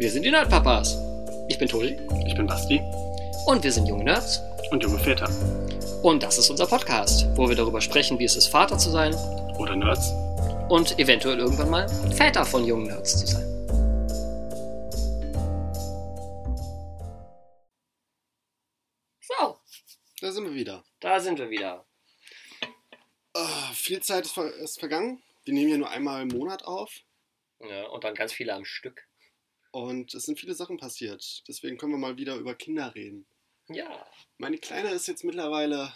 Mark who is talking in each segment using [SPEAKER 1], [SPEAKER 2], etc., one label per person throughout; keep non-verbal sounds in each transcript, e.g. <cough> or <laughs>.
[SPEAKER 1] Wir sind die Nerdpapas. Ich bin Toni
[SPEAKER 2] Ich bin Basti
[SPEAKER 1] und wir sind junge Nerds.
[SPEAKER 2] und junge Väter.
[SPEAKER 1] Und das ist unser Podcast, wo wir darüber sprechen, wie es ist, Vater zu sein
[SPEAKER 2] Oder Nerds.
[SPEAKER 1] und eventuell irgendwann mal Väter von jungen Nerds zu sein. So,
[SPEAKER 2] Da sind wir wieder.
[SPEAKER 1] da sind wir wieder.
[SPEAKER 2] Ah, viel Zeit ist, ver ist vergangen. Wir nehmen ja nur einmal im Monat auf.
[SPEAKER 1] Ja, und dann ganz viele am Stück.
[SPEAKER 2] Und es sind viele Sachen passiert. Deswegen können wir mal wieder über Kinder reden.
[SPEAKER 1] Ja.
[SPEAKER 2] Meine Kleine ist jetzt mittlerweile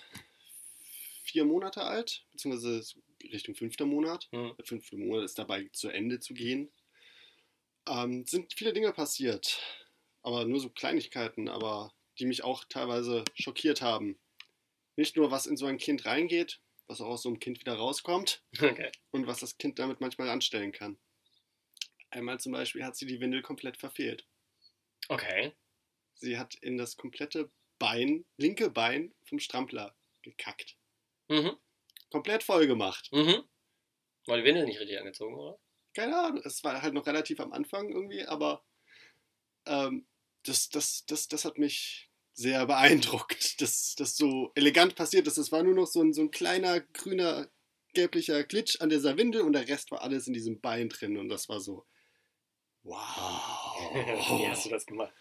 [SPEAKER 2] vier Monate alt, beziehungsweise Richtung fünfter Monat.
[SPEAKER 1] Hm.
[SPEAKER 2] Der fünfte Monat ist dabei zu Ende zu gehen. Ähm, sind viele Dinge passiert, aber nur so Kleinigkeiten, aber die mich auch teilweise schockiert haben. Nicht nur, was in so ein Kind reingeht, was auch aus so einem Kind wieder rauskommt <laughs>
[SPEAKER 1] Okay.
[SPEAKER 2] und was das Kind damit manchmal anstellen kann. Einmal zum Beispiel hat sie die Windel komplett verfehlt.
[SPEAKER 1] Okay.
[SPEAKER 2] Sie hat in das komplette Bein, linke Bein vom Strampler gekackt.
[SPEAKER 1] Mhm.
[SPEAKER 2] Komplett voll gemacht.
[SPEAKER 1] Mhm. War die Windel nicht richtig angezogen, oder?
[SPEAKER 2] keine Ahnung, es war halt noch relativ am Anfang irgendwie, aber ähm, das, das, das, das hat mich sehr beeindruckt, <laughs> dass das so elegant passiert ist. Es war nur noch so ein, so ein kleiner grüner, gelblicher Glitch an dieser Windel und der Rest war alles in diesem Bein drin und das war so, wow, <laughs>
[SPEAKER 1] Wie hast du das gemacht?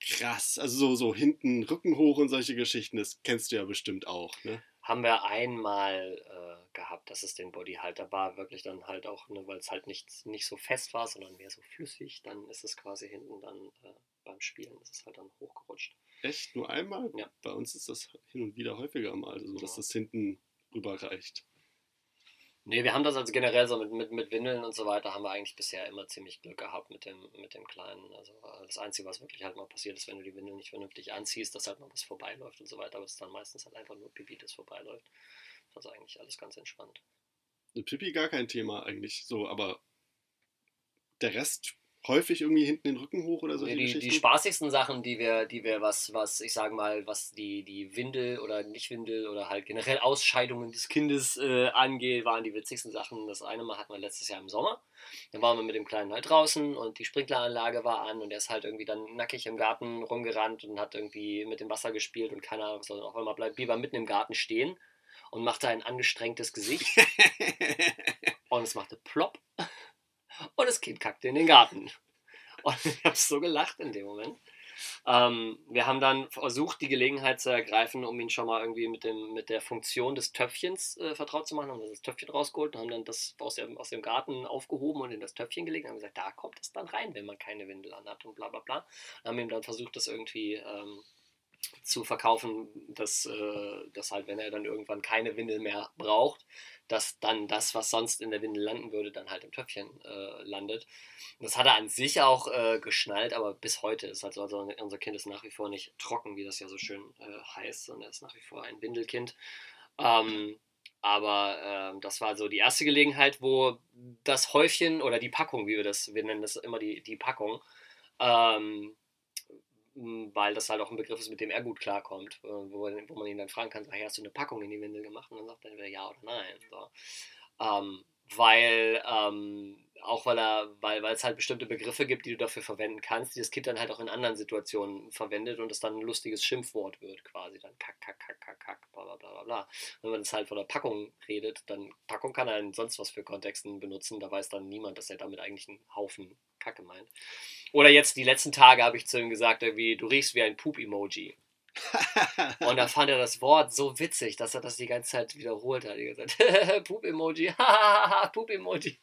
[SPEAKER 2] krass. Also so, so hinten Rücken hoch und solche Geschichten, das kennst du ja bestimmt auch, ne?
[SPEAKER 1] haben wir einmal äh, gehabt, dass es den Body halt, da war wirklich dann halt auch, ne, weil es halt nicht, nicht so fest war, sondern mehr so flüssig, dann ist es quasi hinten dann äh, beim Spielen, ist es halt dann hochgerutscht.
[SPEAKER 2] Echt? Nur einmal?
[SPEAKER 1] Ja.
[SPEAKER 2] Bei uns ist das hin und wieder häufiger mal, also dass
[SPEAKER 1] Ja.
[SPEAKER 2] das hinten rüberreicht.
[SPEAKER 1] Nee, wir haben das also generell so mit, mit, mit Windeln und so weiter, haben wir eigentlich bisher immer ziemlich Glück gehabt mit dem, mit dem Kleinen. Also das Einzige, was wirklich halt mal passiert ist, wenn du die Windel nicht vernünftig anziehst, dass halt mal was vorbeiläuft und so weiter, aber es ist dann meistens halt einfach nur Pipi, das vorbeiläuft. Das ist eigentlich alles ganz entspannt.
[SPEAKER 2] Pipi gar kein Thema eigentlich so, aber der Rest häufig irgendwie hinten den Rücken hoch oder solche
[SPEAKER 1] die, die spaßigsten Sachen, die wir, die wir, was, was, ich sage mal, was die, die Windel oder nicht Windel oder halt generell Ausscheidungen des Kindes äh, angeht, waren die witzigsten Sachen. Das eine Mal hatten wir letztes Jahr im Sommer. Da waren wir mit dem Kleinen halt draußen und die Sprinkleranlage war an und er ist halt irgendwie dann nackig im Garten rumgerannt und hat irgendwie mit dem Wasser gespielt und keine Ahnung, sondern auf einmal bleibt Biber mitten im Garten stehen und machte ein angestrengtes Gesicht <laughs> und es machte plopp und das Kind kackte in den Garten. Und <laughs> ich habe so gelacht in dem Moment. Ähm, wir haben dann versucht, die Gelegenheit zu ergreifen, um ihn schon mal irgendwie mit, dem, mit der Funktion des Töpfchens äh, vertraut zu machen. Haben das Töpfchen rausgeholt und haben dann das aus dem, aus dem Garten aufgehoben und in das Töpfchen gelegt und haben gesagt, da kommt es dann rein, wenn man keine Windel anhat und bla bla bla. Und haben ihm dann versucht, das irgendwie ähm, zu verkaufen, dass, äh, dass halt, wenn er dann irgendwann keine Windel mehr braucht, dass dann das, was sonst in der Windel landen würde, dann halt im Töpfchen äh, landet. Das hat er an sich auch äh, geschnallt, aber bis heute ist halt so, also unser Kind ist nach wie vor nicht trocken, wie das ja so schön äh, heißt, sondern er ist nach wie vor ein Windelkind. Ähm, aber ähm, das war so die erste Gelegenheit, wo das Häufchen oder die Packung, wie wir das, wir nennen das immer die, die Packung, ähm, weil das halt auch ein Begriff ist, mit dem er gut klarkommt, äh, wo, wo man ihn dann fragen kann, hey, hast du eine Packung in die Windel gemacht? Und dann sagt er entweder ja oder nein. So. Ähm, weil, ähm, auch weil er, weil, weil es halt bestimmte Begriffe gibt, die du dafür verwenden kannst, die das Kind dann halt auch in anderen Situationen verwendet und es dann ein lustiges Schimpfwort wird, quasi. Dann kack, kack, kack, kack, kack, bla bla bla bla bla. Wenn man das halt von der Packung redet, dann Packung kann er in sonst was für Kontexten benutzen, da weiß dann niemand, dass er damit eigentlich einen Haufen Kacke meint. Oder jetzt die letzten Tage habe ich zu ihm gesagt, irgendwie, du riechst wie ein Poop-Emoji. <laughs> Und da fand er das Wort so witzig, dass er das die ganze Zeit wiederholt hat. Ganze Zeit, <laughs> Poop-Emoji, <laughs> Poop-Emoji.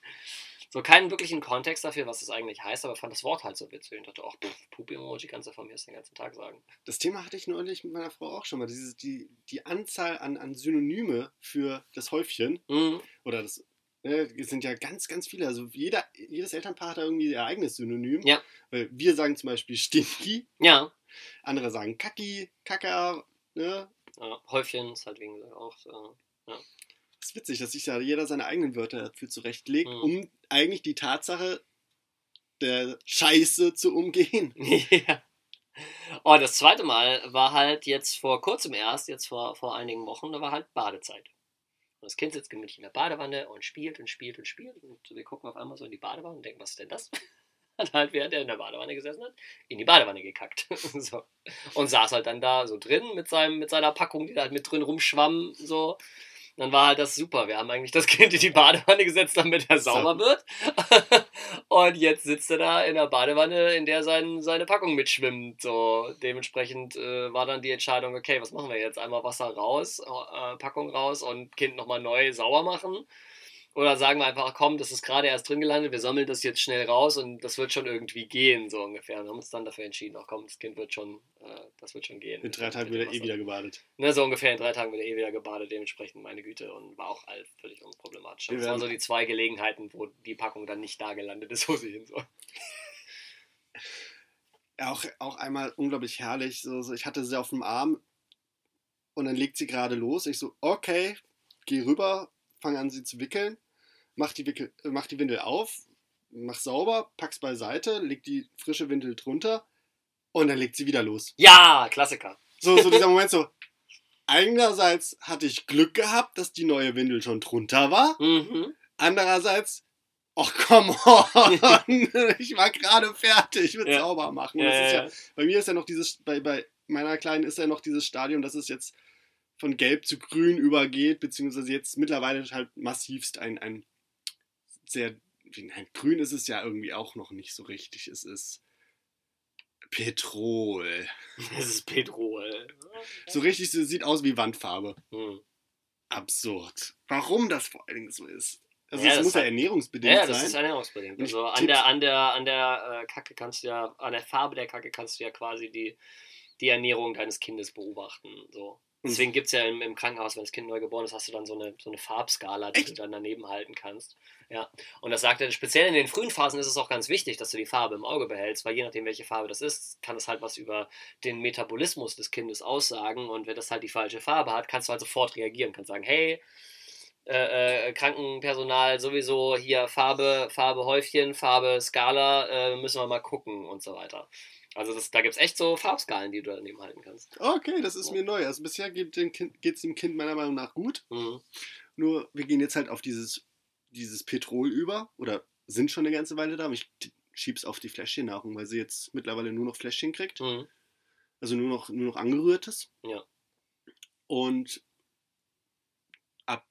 [SPEAKER 1] So keinen wirklichen Kontext dafür, was das eigentlich heißt, aber fand das Wort halt so witzig. Und dachte, ach, Poop-Emoji kannst du von mir den ganzen Tag sagen.
[SPEAKER 2] Das Thema hatte ich neulich mit meiner Frau auch schon mal. Dieses, die, die Anzahl an, an Synonyme für das Häufchen
[SPEAKER 1] Mhm.
[SPEAKER 2] oder das ne, es sind ja ganz, ganz viele. Also jeder, jedes Elternpaar hat da irgendwie ihr eigenes Synonym.
[SPEAKER 1] Ja.
[SPEAKER 2] Wir sagen zum Beispiel Stinky,
[SPEAKER 1] Ja.
[SPEAKER 2] andere sagen Kacki, Kacker. Ne?
[SPEAKER 1] ja. Häufchen ist halt wegen auch so.
[SPEAKER 2] Das ist witzig, dass sich da jeder seine eigenen Wörter dafür zurechtlegt,
[SPEAKER 1] Mhm.
[SPEAKER 2] um eigentlich die Tatsache der Scheiße zu umgehen. <laughs>
[SPEAKER 1] ja. Oh, das zweite Mal war halt jetzt vor kurzem erst, jetzt vor, vor einigen Wochen, da war halt Badezeit. Und das Kind sitzt gemütlich in der Badewanne und spielt und spielt und spielt. Und wir gucken auf einmal so in die Badewanne und denken, was ist denn das? <laughs> hat halt, während er in der Badewanne gesessen hat, in die Badewanne gekackt. <laughs> so. Und saß halt dann da so drin mit, seinem, mit seiner Packung, die da halt mit drin rumschwamm, so dann war halt das super. Wir haben eigentlich das Kind in die Badewanne gesetzt, damit er sauber wird. <laughs> und jetzt sitzt er da in der Badewanne, in der sein, seine Packung mitschwimmt. So, dementsprechend äh, war dann die Entscheidung, okay, was machen wir jetzt? Einmal Wasser raus, äh, Packung raus und Kind nochmal neu sauer machen. Oder sagen wir einfach, komm, das ist gerade erst drin gelandet, wir sammeln das jetzt schnell raus und das wird schon irgendwie gehen, so ungefähr. Wir haben uns dann dafür entschieden, ach komm, das Kind wird schon, äh, das wird schon gehen.
[SPEAKER 2] In drei Tagen wird er eh wieder gebadet.
[SPEAKER 1] Ne, so ungefähr in drei Tagen wird er eh wieder gebadet, dementsprechend meine Güte und war auch all völlig unproblematisch. Das waren so die zwei Gelegenheiten, wo die Packung dann nicht da gelandet ist, wo sie hin soll.
[SPEAKER 2] Auch, auch einmal unglaublich herrlich. So, so, ich hatte sie auf dem Arm und dann legt sie gerade los. Ich so, okay, geh rüber, fange an, sie zu wickeln, mach die, Wickel, äh, mach die Windel auf, mach sauber, pack's beiseite, leg die frische Windel drunter und dann legt sie wieder los.
[SPEAKER 1] Ja, Klassiker.
[SPEAKER 2] So, so dieser Moment so. Einerseits hatte ich Glück gehabt, dass die neue Windel schon drunter war.
[SPEAKER 1] Mhm.
[SPEAKER 2] Andererseits, ach komm on, <laughs> ich war gerade fertig mit
[SPEAKER 1] Ja.
[SPEAKER 2] sauber machen.
[SPEAKER 1] Ja,
[SPEAKER 2] das ist
[SPEAKER 1] ja,
[SPEAKER 2] bei mir ist ja noch dieses, bei, bei meiner Kleinen ist ja noch dieses Stadium, dass es jetzt von gelb zu grün übergeht, beziehungsweise jetzt mittlerweile halt massivst ein, ein sehr, nein, grün ist es ja irgendwie auch noch nicht so richtig. Es ist Petrol. <laughs>
[SPEAKER 1] Das ist Petrol.
[SPEAKER 2] So richtig, so sieht aus wie Wandfarbe.
[SPEAKER 1] Hm.
[SPEAKER 2] Absurd. Warum das vor allen Dingen so ist. Also
[SPEAKER 1] Ja,
[SPEAKER 2] es
[SPEAKER 1] das
[SPEAKER 2] muss ja ernährungsbedingt
[SPEAKER 1] Ja, das
[SPEAKER 2] sein.
[SPEAKER 1] ist ernährungsbedingt. Also an der, an der, an der äh, Kacke kannst du ja, an der Farbe der Kacke kannst du ja quasi die, die Ernährung deines Kindes beobachten. So. Deswegen gibt es ja im, im Krankenhaus, wenn das Kind neu geboren ist, hast du dann so eine, so eine Farbskala, die
[SPEAKER 2] Echt?
[SPEAKER 1] du dann daneben halten kannst. Ja. Und das sagt er, speziell in den frühen Phasen ist es auch ganz wichtig, dass du die Farbe im Auge behältst, weil je nachdem, welche Farbe das ist, kann es halt was über den Metabolismus des Kindes aussagen. Und wenn das halt die falsche Farbe hat, kannst du halt sofort reagieren, kannst sagen, hey, äh, äh, Krankenpersonal sowieso hier Farbe, Farbe Häufchen, Farbe Skala, äh, müssen wir mal gucken und so weiter. Also das, da gibt es echt so Farbskalen, die du daneben halten kannst.
[SPEAKER 2] Okay, das ist mir neu. Also bisher geht es dem Kind meiner Meinung nach gut.
[SPEAKER 1] Mhm.
[SPEAKER 2] Nur wir gehen jetzt halt auf dieses, dieses Petrol über oder sind schon eine ganze Weile da. Ich schieb's auf die Fläschchennahrung, weil sie jetzt mittlerweile nur noch Fläschchen kriegt.
[SPEAKER 1] Mhm.
[SPEAKER 2] Also nur noch, nur noch angerührtes.
[SPEAKER 1] Ja.
[SPEAKER 2] Und ab,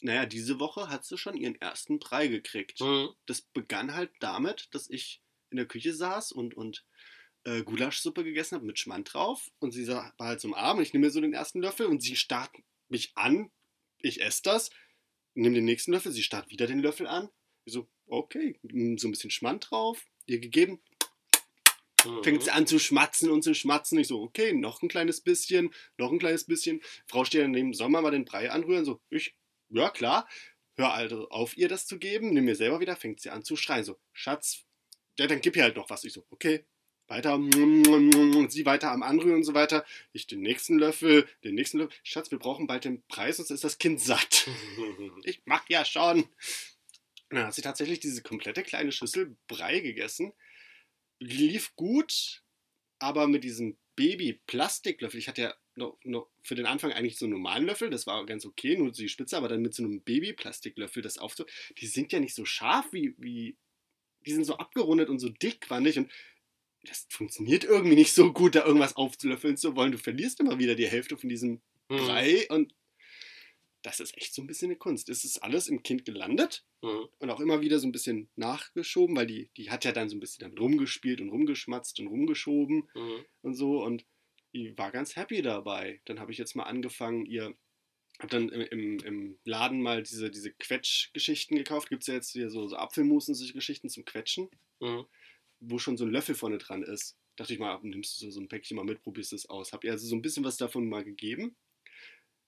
[SPEAKER 2] naja, diese Woche hat sie schon ihren ersten Brei gekriegt.
[SPEAKER 1] Mhm.
[SPEAKER 2] Das begann halt damit, dass ich in der Küche saß und, und äh, Gulaschsuppe gegessen habe mit Schmand drauf. Und sie war halt so am Arm und ich nehme mir so den ersten Löffel und sie starrt mich an. Ich esse das, nehme den nächsten Löffel, sie starrt wieder den Löffel an. Ich so, okay, mm, so ein bisschen Schmand drauf, ihr gegeben,
[SPEAKER 1] Mhm.
[SPEAKER 2] fängt sie an zu schmatzen und zu schmatzen. Ich so, okay, noch ein kleines bisschen, noch ein kleines bisschen. Frau steht daneben, soll man mal den Brei anrühren? So, ich, ja klar. Hör also auf, ihr das zu geben. Nimm mir selber wieder, fängt sie an zu schreien. So, Schatz, ja, dann gib ihr halt noch was. Ich so, okay, weiter. Sie weiter am Anrühren und so weiter. Ich den nächsten Löffel, den nächsten Löffel. Schatz, wir brauchen bald den Preis, sonst ist das Kind satt. <laughs> Ich mach ja schon. Und dann hat sie tatsächlich diese komplette kleine Schüssel Brei gegessen. Lief gut, aber mit diesem Baby-Plastiklöffel, ich hatte ja noch, noch für den Anfang eigentlich so einen normalen Löffel, das war ganz okay, nur die Spitze, aber dann mit so einem Baby-Plastiklöffel das aufzu... Die sind ja nicht so scharf wie, wie... Die sind so abgerundet und so dick, fand ich. Und das funktioniert irgendwie nicht so gut, da irgendwas aufzulöffeln zu wollen. Du verlierst immer wieder die Hälfte von diesem
[SPEAKER 1] Mhm.
[SPEAKER 2] Brei und das ist echt so ein bisschen eine Kunst. Es ist alles im Kind gelandet
[SPEAKER 1] Mhm.
[SPEAKER 2] und auch immer wieder so ein bisschen nachgeschoben, weil die, die hat ja dann so ein bisschen damit rumgespielt und rumgeschmatzt und rumgeschoben
[SPEAKER 1] Mhm.
[SPEAKER 2] und so und die war ganz happy dabei. Dann habe ich jetzt mal angefangen, ihr habe dann im, im, im Laden mal diese, diese Quetschgeschichten gekauft. Gibt es ja jetzt hier so, so Apfelmus und solche Geschichten zum Quetschen,
[SPEAKER 1] Mhm.
[SPEAKER 2] Wo schon so ein Löffel vorne dran ist. Dachte ich mal, nimmst du so ein Päckchen mal mit, probierst es aus. Hab ihr also so ein bisschen was davon mal gegeben.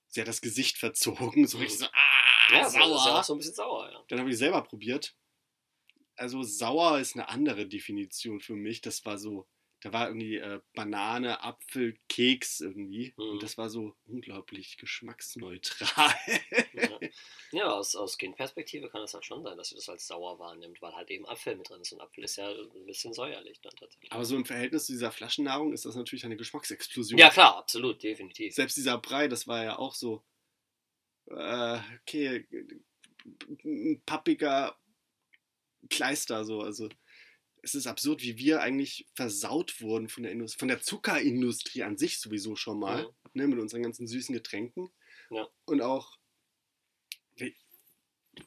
[SPEAKER 2] Sie hat das Gesicht verzogen, so richtig so, ah,
[SPEAKER 1] Ja, sauer. Ist auch so ein bisschen sauer, ja.
[SPEAKER 2] Dann habe ich selber probiert. Also sauer ist eine andere Definition für mich. Das war so, da war irgendwie äh, Banane, Apfel, Keks irgendwie.
[SPEAKER 1] Mhm.
[SPEAKER 2] Und das war so unglaublich geschmacksneutral.
[SPEAKER 1] Ja, <laughs> ja aus, aus Kindperspektive kann es halt schon sein, dass sie das als sauer wahrnimmt, weil halt eben Apfel mit drin ist. Und Apfel ist ja ein bisschen säuerlich dann tatsächlich.
[SPEAKER 2] Aber so im Verhältnis zu dieser Flaschennahrung ist das natürlich eine Geschmacksexplosion.
[SPEAKER 1] Ja, klar, absolut, definitiv.
[SPEAKER 2] Selbst dieser Brei, das war ja auch so, äh, okay, ein pappiger Kleister so. Also es ist absurd, wie wir eigentlich versaut wurden von der, Indust von der Zuckerindustrie an sich sowieso schon mal,
[SPEAKER 1] Mhm.
[SPEAKER 2] ne, mit unseren ganzen süßen Getränken.
[SPEAKER 1] Ja.
[SPEAKER 2] Und auch, wie,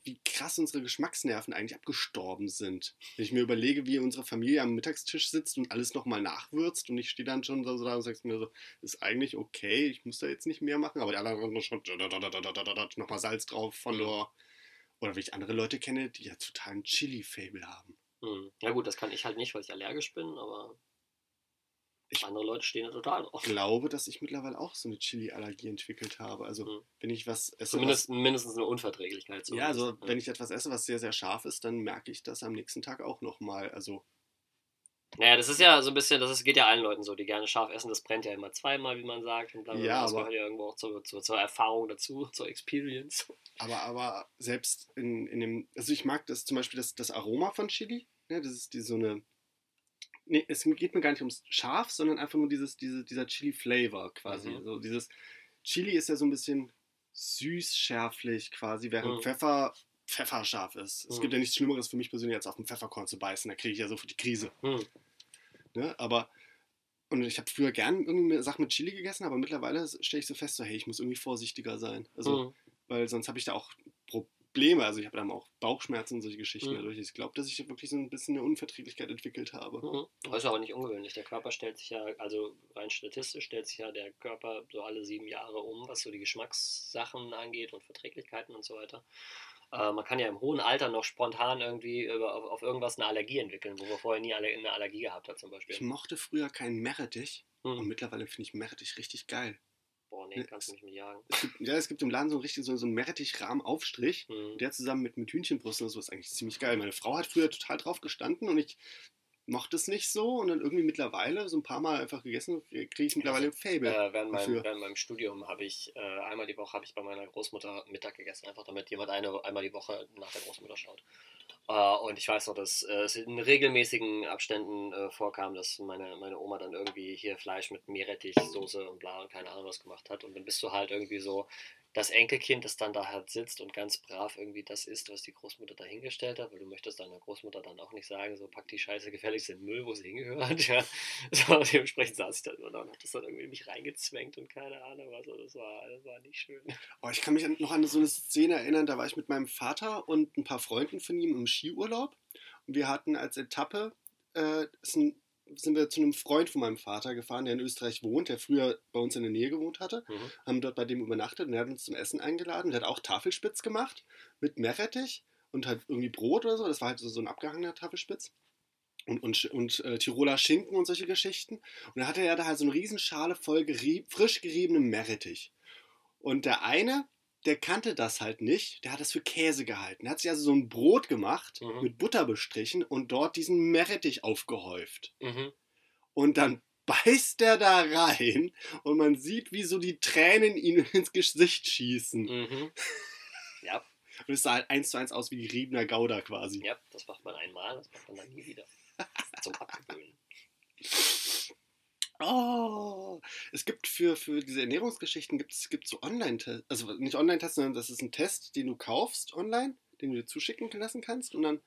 [SPEAKER 2] wie krass unsere Geschmacksnerven eigentlich abgestorben sind. Wenn ich mir überlege, wie unsere Familie am Mittagstisch sitzt und alles nochmal nachwürzt und ich stehe dann schon so da und sagst mir so, ist eigentlich okay, ich muss da jetzt nicht mehr machen, aber die anderen haben schon nochmal Salz drauf von
[SPEAKER 1] Mhm.
[SPEAKER 2] der. Oder wie ich andere Leute kenne, die ja total ein Chili-Fable haben.
[SPEAKER 1] Hm. Ja gut, das kann ich halt nicht, weil ich allergisch bin, aber
[SPEAKER 2] Ich-
[SPEAKER 1] andere Leute stehen da total drauf.
[SPEAKER 2] glaube, dass ich mittlerweile auch so eine Chili-Allergie entwickelt habe. Also,
[SPEAKER 1] Mhm.
[SPEAKER 2] wenn ich was esse.
[SPEAKER 1] Zumindest mindestens eine Unverträglichkeit.
[SPEAKER 2] was, ja, also,
[SPEAKER 1] zumindest.
[SPEAKER 2] wenn ich etwas esse, was sehr, sehr scharf ist, dann merke ich das am nächsten Tag auch nochmal. Also,
[SPEAKER 1] Naja, das ist ja so ein bisschen, das ist, geht ja allen Leuten so, die gerne scharf essen, das brennt ja immer zweimal, wie man sagt. Und bla.
[SPEAKER 2] Ja,
[SPEAKER 1] das
[SPEAKER 2] aber-
[SPEAKER 1] gehört ja irgendwo auch zur, zur, zur Erfahrung dazu, <laughs> zur Experience.
[SPEAKER 2] aber, aber selbst in, in dem. Also, ich mag das zum Beispiel das, das Aroma von Chili. Ne, das ist die, so eine. Nee, es geht mir gar nicht ums Scharf, sondern einfach nur dieses, diese, dieser Chili-Flavor quasi.
[SPEAKER 1] Mhm.
[SPEAKER 2] So dieses Chili ist ja so ein bisschen süß-schärflich quasi, während
[SPEAKER 1] Mhm.
[SPEAKER 2] Pfeffer pfefferscharf ist. Es
[SPEAKER 1] Mhm.
[SPEAKER 2] gibt ja nichts Schlimmeres für mich persönlich, als auf ein Pfefferkorn zu beißen. Da kriege ich ja sofort die Krise.
[SPEAKER 1] Hm.
[SPEAKER 2] Ne? Aber und ich habe früher gern irgendwie Sachen mit Chili gegessen, aber mittlerweile stelle ich so fest, so hey, ich muss irgendwie vorsichtiger sein. Also,
[SPEAKER 1] Hm.
[SPEAKER 2] weil sonst habe ich da auch Probleme. Also ich habe dann auch Bauchschmerzen und solche Geschichten
[SPEAKER 1] Mhm.
[SPEAKER 2] dadurch. Ich glaube, dass ich wirklich so ein bisschen eine Unverträglichkeit entwickelt habe.
[SPEAKER 1] Mhm. Das ist aber nicht ungewöhnlich. Der Körper stellt sich ja, also rein statistisch stellt sich ja der Körper so alle sieben Jahre um, was so die Geschmackssachen angeht und Verträglichkeiten und so weiter. Äh, man kann ja im hohen Alter noch spontan irgendwie über, auf, auf irgendwas eine Allergie entwickeln, wo man vorher nie alle, eine Allergie gehabt hat zum Beispiel.
[SPEAKER 2] Ich mochte früher keinen Meerrettich und
[SPEAKER 1] Hm.
[SPEAKER 2] mittlerweile finde ich Meerrettich richtig geil.
[SPEAKER 1] Boah, nee,
[SPEAKER 2] Ne,
[SPEAKER 1] kannst du mich mit jagen.
[SPEAKER 2] Es gibt, ja, es gibt im Laden so, einen richtig, so, so einen Meerrettich-Rahmen-Aufstrich.
[SPEAKER 1] Hm.
[SPEAKER 2] Der zusammen mit, mit Hühnchenbrust und so ist eigentlich ziemlich geil. Meine Frau hat früher total drauf gestanden und ich mochte es nicht so und dann irgendwie mittlerweile so ein paar Mal einfach gegessen, kriege ich mittlerweile ein Fable.
[SPEAKER 1] Äh, während, meinem, während meinem Studium habe ich äh, einmal die Woche habe ich bei meiner Großmutter Mittag gegessen, einfach damit jemand eine, einmal die Woche nach der Großmutter schaut. Äh, und ich weiß noch, dass äh, es in regelmäßigen Abständen äh, vorkam, dass meine, meine Oma dann irgendwie hier Fleisch mit Meerrettich, Soße und bla und keine Ahnung was gemacht hat. Und dann bist du halt irgendwie so das Enkelkind, das dann da halt sitzt und ganz brav irgendwie das isst, was die Großmutter da hingestellt hat, weil du möchtest deiner Großmutter dann auch nicht sagen, so pack die Scheiße gefälligst in den Müll, wo sie hingehört. <laughs> Ja. So, dementsprechend saß ich da nur da und hab das dann irgendwie mich reingezwängt und keine Ahnung was. Also das war, das war nicht schön.
[SPEAKER 2] Oh, ich kann mich noch an so eine Szene erinnern, da war ich mit meinem Vater und ein paar Freunden von ihm im Skiurlaub. Und wir hatten als Etappe, äh, ist ein, sind wir zu einem Freund von meinem Vater gefahren, der in Österreich wohnt, der früher bei uns in der Nähe gewohnt hatte.
[SPEAKER 1] Mhm.
[SPEAKER 2] Haben dort bei dem übernachtet und der hat uns zum Essen eingeladen. Der hat auch Tafelspitz gemacht mit Meerrettich und halt irgendwie Brot oder so. Das war halt so, so ein abgehangener Tafelspitz. Und, und, und äh, Tiroler Schinken und solche Geschichten. Und da hatte er da halt so eine Riesenschale voll gerieb, frisch geriebenem Meerrettich. Und der eine, der kannte das halt nicht, der hat das für Käse gehalten. Der hat sich also so ein Brot gemacht,
[SPEAKER 1] Mhm.
[SPEAKER 2] mit Butter bestrichen und dort diesen Meerrettich aufgehäuft.
[SPEAKER 1] Mhm.
[SPEAKER 2] Und dann <laughs> beißt der da rein und man sieht, wie so die Tränen ihm <laughs> ins Gesicht schießen.
[SPEAKER 1] Mhm. Ja,
[SPEAKER 2] Und es sah halt eins zu eins aus wie geriebener Gouda quasi.
[SPEAKER 1] ja, das macht man einmal, das macht man dann nie wieder. Zum Abgewöhnen.
[SPEAKER 2] Oh, es gibt für, für diese Ernährungsgeschichten gibt es gibt so Online-Tests, also nicht Online-Tests, sondern das ist ein Test, den du kaufst online, den du dir zuschicken lassen kannst und dann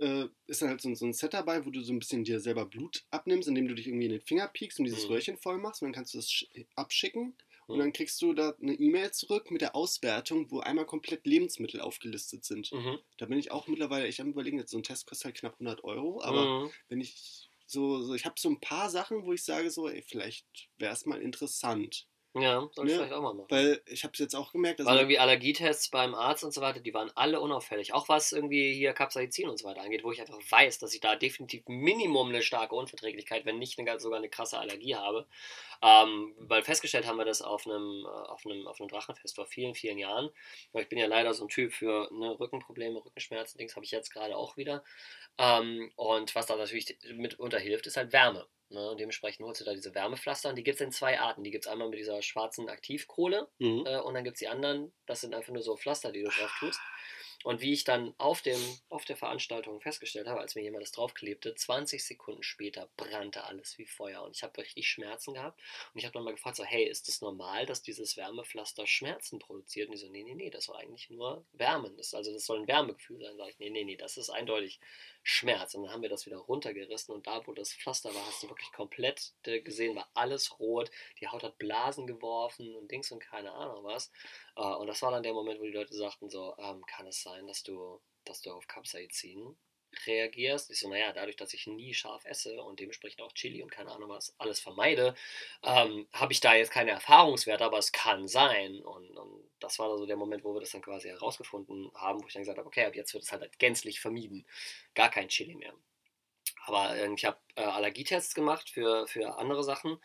[SPEAKER 2] äh, ist dann halt so, so ein Set dabei, wo du so ein bisschen dir selber Blut abnimmst, indem du dich irgendwie in den Finger piekst und dieses
[SPEAKER 1] Mhm.
[SPEAKER 2] Röhrchen voll machst und dann kannst du das sch- abschicken und
[SPEAKER 1] Mhm.
[SPEAKER 2] dann kriegst du da eine E-Mail zurück mit der Auswertung, wo einmal komplett Lebensmittel aufgelistet sind.
[SPEAKER 1] Mhm.
[SPEAKER 2] Da bin ich auch mittlerweile echt am überlegen, jetzt so ein Test kostet halt knapp 100 Euro, aber
[SPEAKER 1] Mhm.
[SPEAKER 2] wenn ich so, so ich habe so ein paar Sachen, wo ich sage so, ey, vielleicht wäre es mal interessant.
[SPEAKER 1] Ja, soll ich
[SPEAKER 2] Ja,
[SPEAKER 1] vielleicht auch mal machen.
[SPEAKER 2] Weil ich habe es jetzt auch gemerkt, also
[SPEAKER 1] Weil irgendwie Allergietests beim Arzt und so weiter, die waren alle unauffällig. Auch was irgendwie hier Capsaicin und so weiter angeht, wo ich einfach weiß, dass ich da definitiv Minimum eine starke Unverträglichkeit, wenn nicht eine, sogar eine krasse Allergie habe. Ähm, weil festgestellt haben wir das auf einem, äh, auf, einem, auf einem Drachenfest vor vielen, vielen Jahren. Weil ich bin ja leider so ein Typ für ne, Rückenprobleme, Rückenschmerzen, Dings habe ich jetzt gerade auch wieder. Ähm, und was da natürlich mitunter hilft, ist halt Wärme. Ne? Und dementsprechend holst du da diese Wärmepflaster und die gibt es in zwei Arten. Die gibt es einmal mit dieser schwarzen Aktivkohle
[SPEAKER 2] mhm.
[SPEAKER 1] äh, und dann gibt es die anderen, das sind einfach nur so Pflaster, die du drauf tust. Und wie ich dann auf, dem, auf der Veranstaltung festgestellt habe, als mir jemand das draufklebte, 20 Sekunden später brannte alles wie Feuer. Und ich habe richtig Schmerzen gehabt. Und ich habe dann mal gefragt, so, hey, ist das normal, dass dieses Wärmepflaster Schmerzen produziert? Und die so, nee, nee, nee, das soll eigentlich nur wärmen. Das, also das soll ein Wärmegefühl sein. Sag ich, nee, nee, nee, das ist eindeutig Schmerz. Und dann haben wir das wieder runtergerissen. Und da, wo das Pflaster war, hast du wirklich komplett äh, gesehen, war alles rot. Die Haut hat Blasen geworfen und Dings und keine Ahnung was. Äh, und das war dann der Moment, wo die Leute sagten so, ähm, kann es sein, dass du, dass du auf Capsaicin reagierst. Ich so, naja, dadurch, dass ich nie scharf esse und dementsprechend auch Chili und keine Ahnung was alles vermeide, ähm, habe ich da jetzt keine Erfahrungswerte, aber es kann sein. Und, und das war so der Moment, wo wir das dann quasi herausgefunden haben, wo ich dann gesagt habe, okay, ab jetzt wird es halt gänzlich vermieden. Gar kein Chili mehr. Aber äh, ich habe äh, Allergietests gemacht für, für andere Sachen.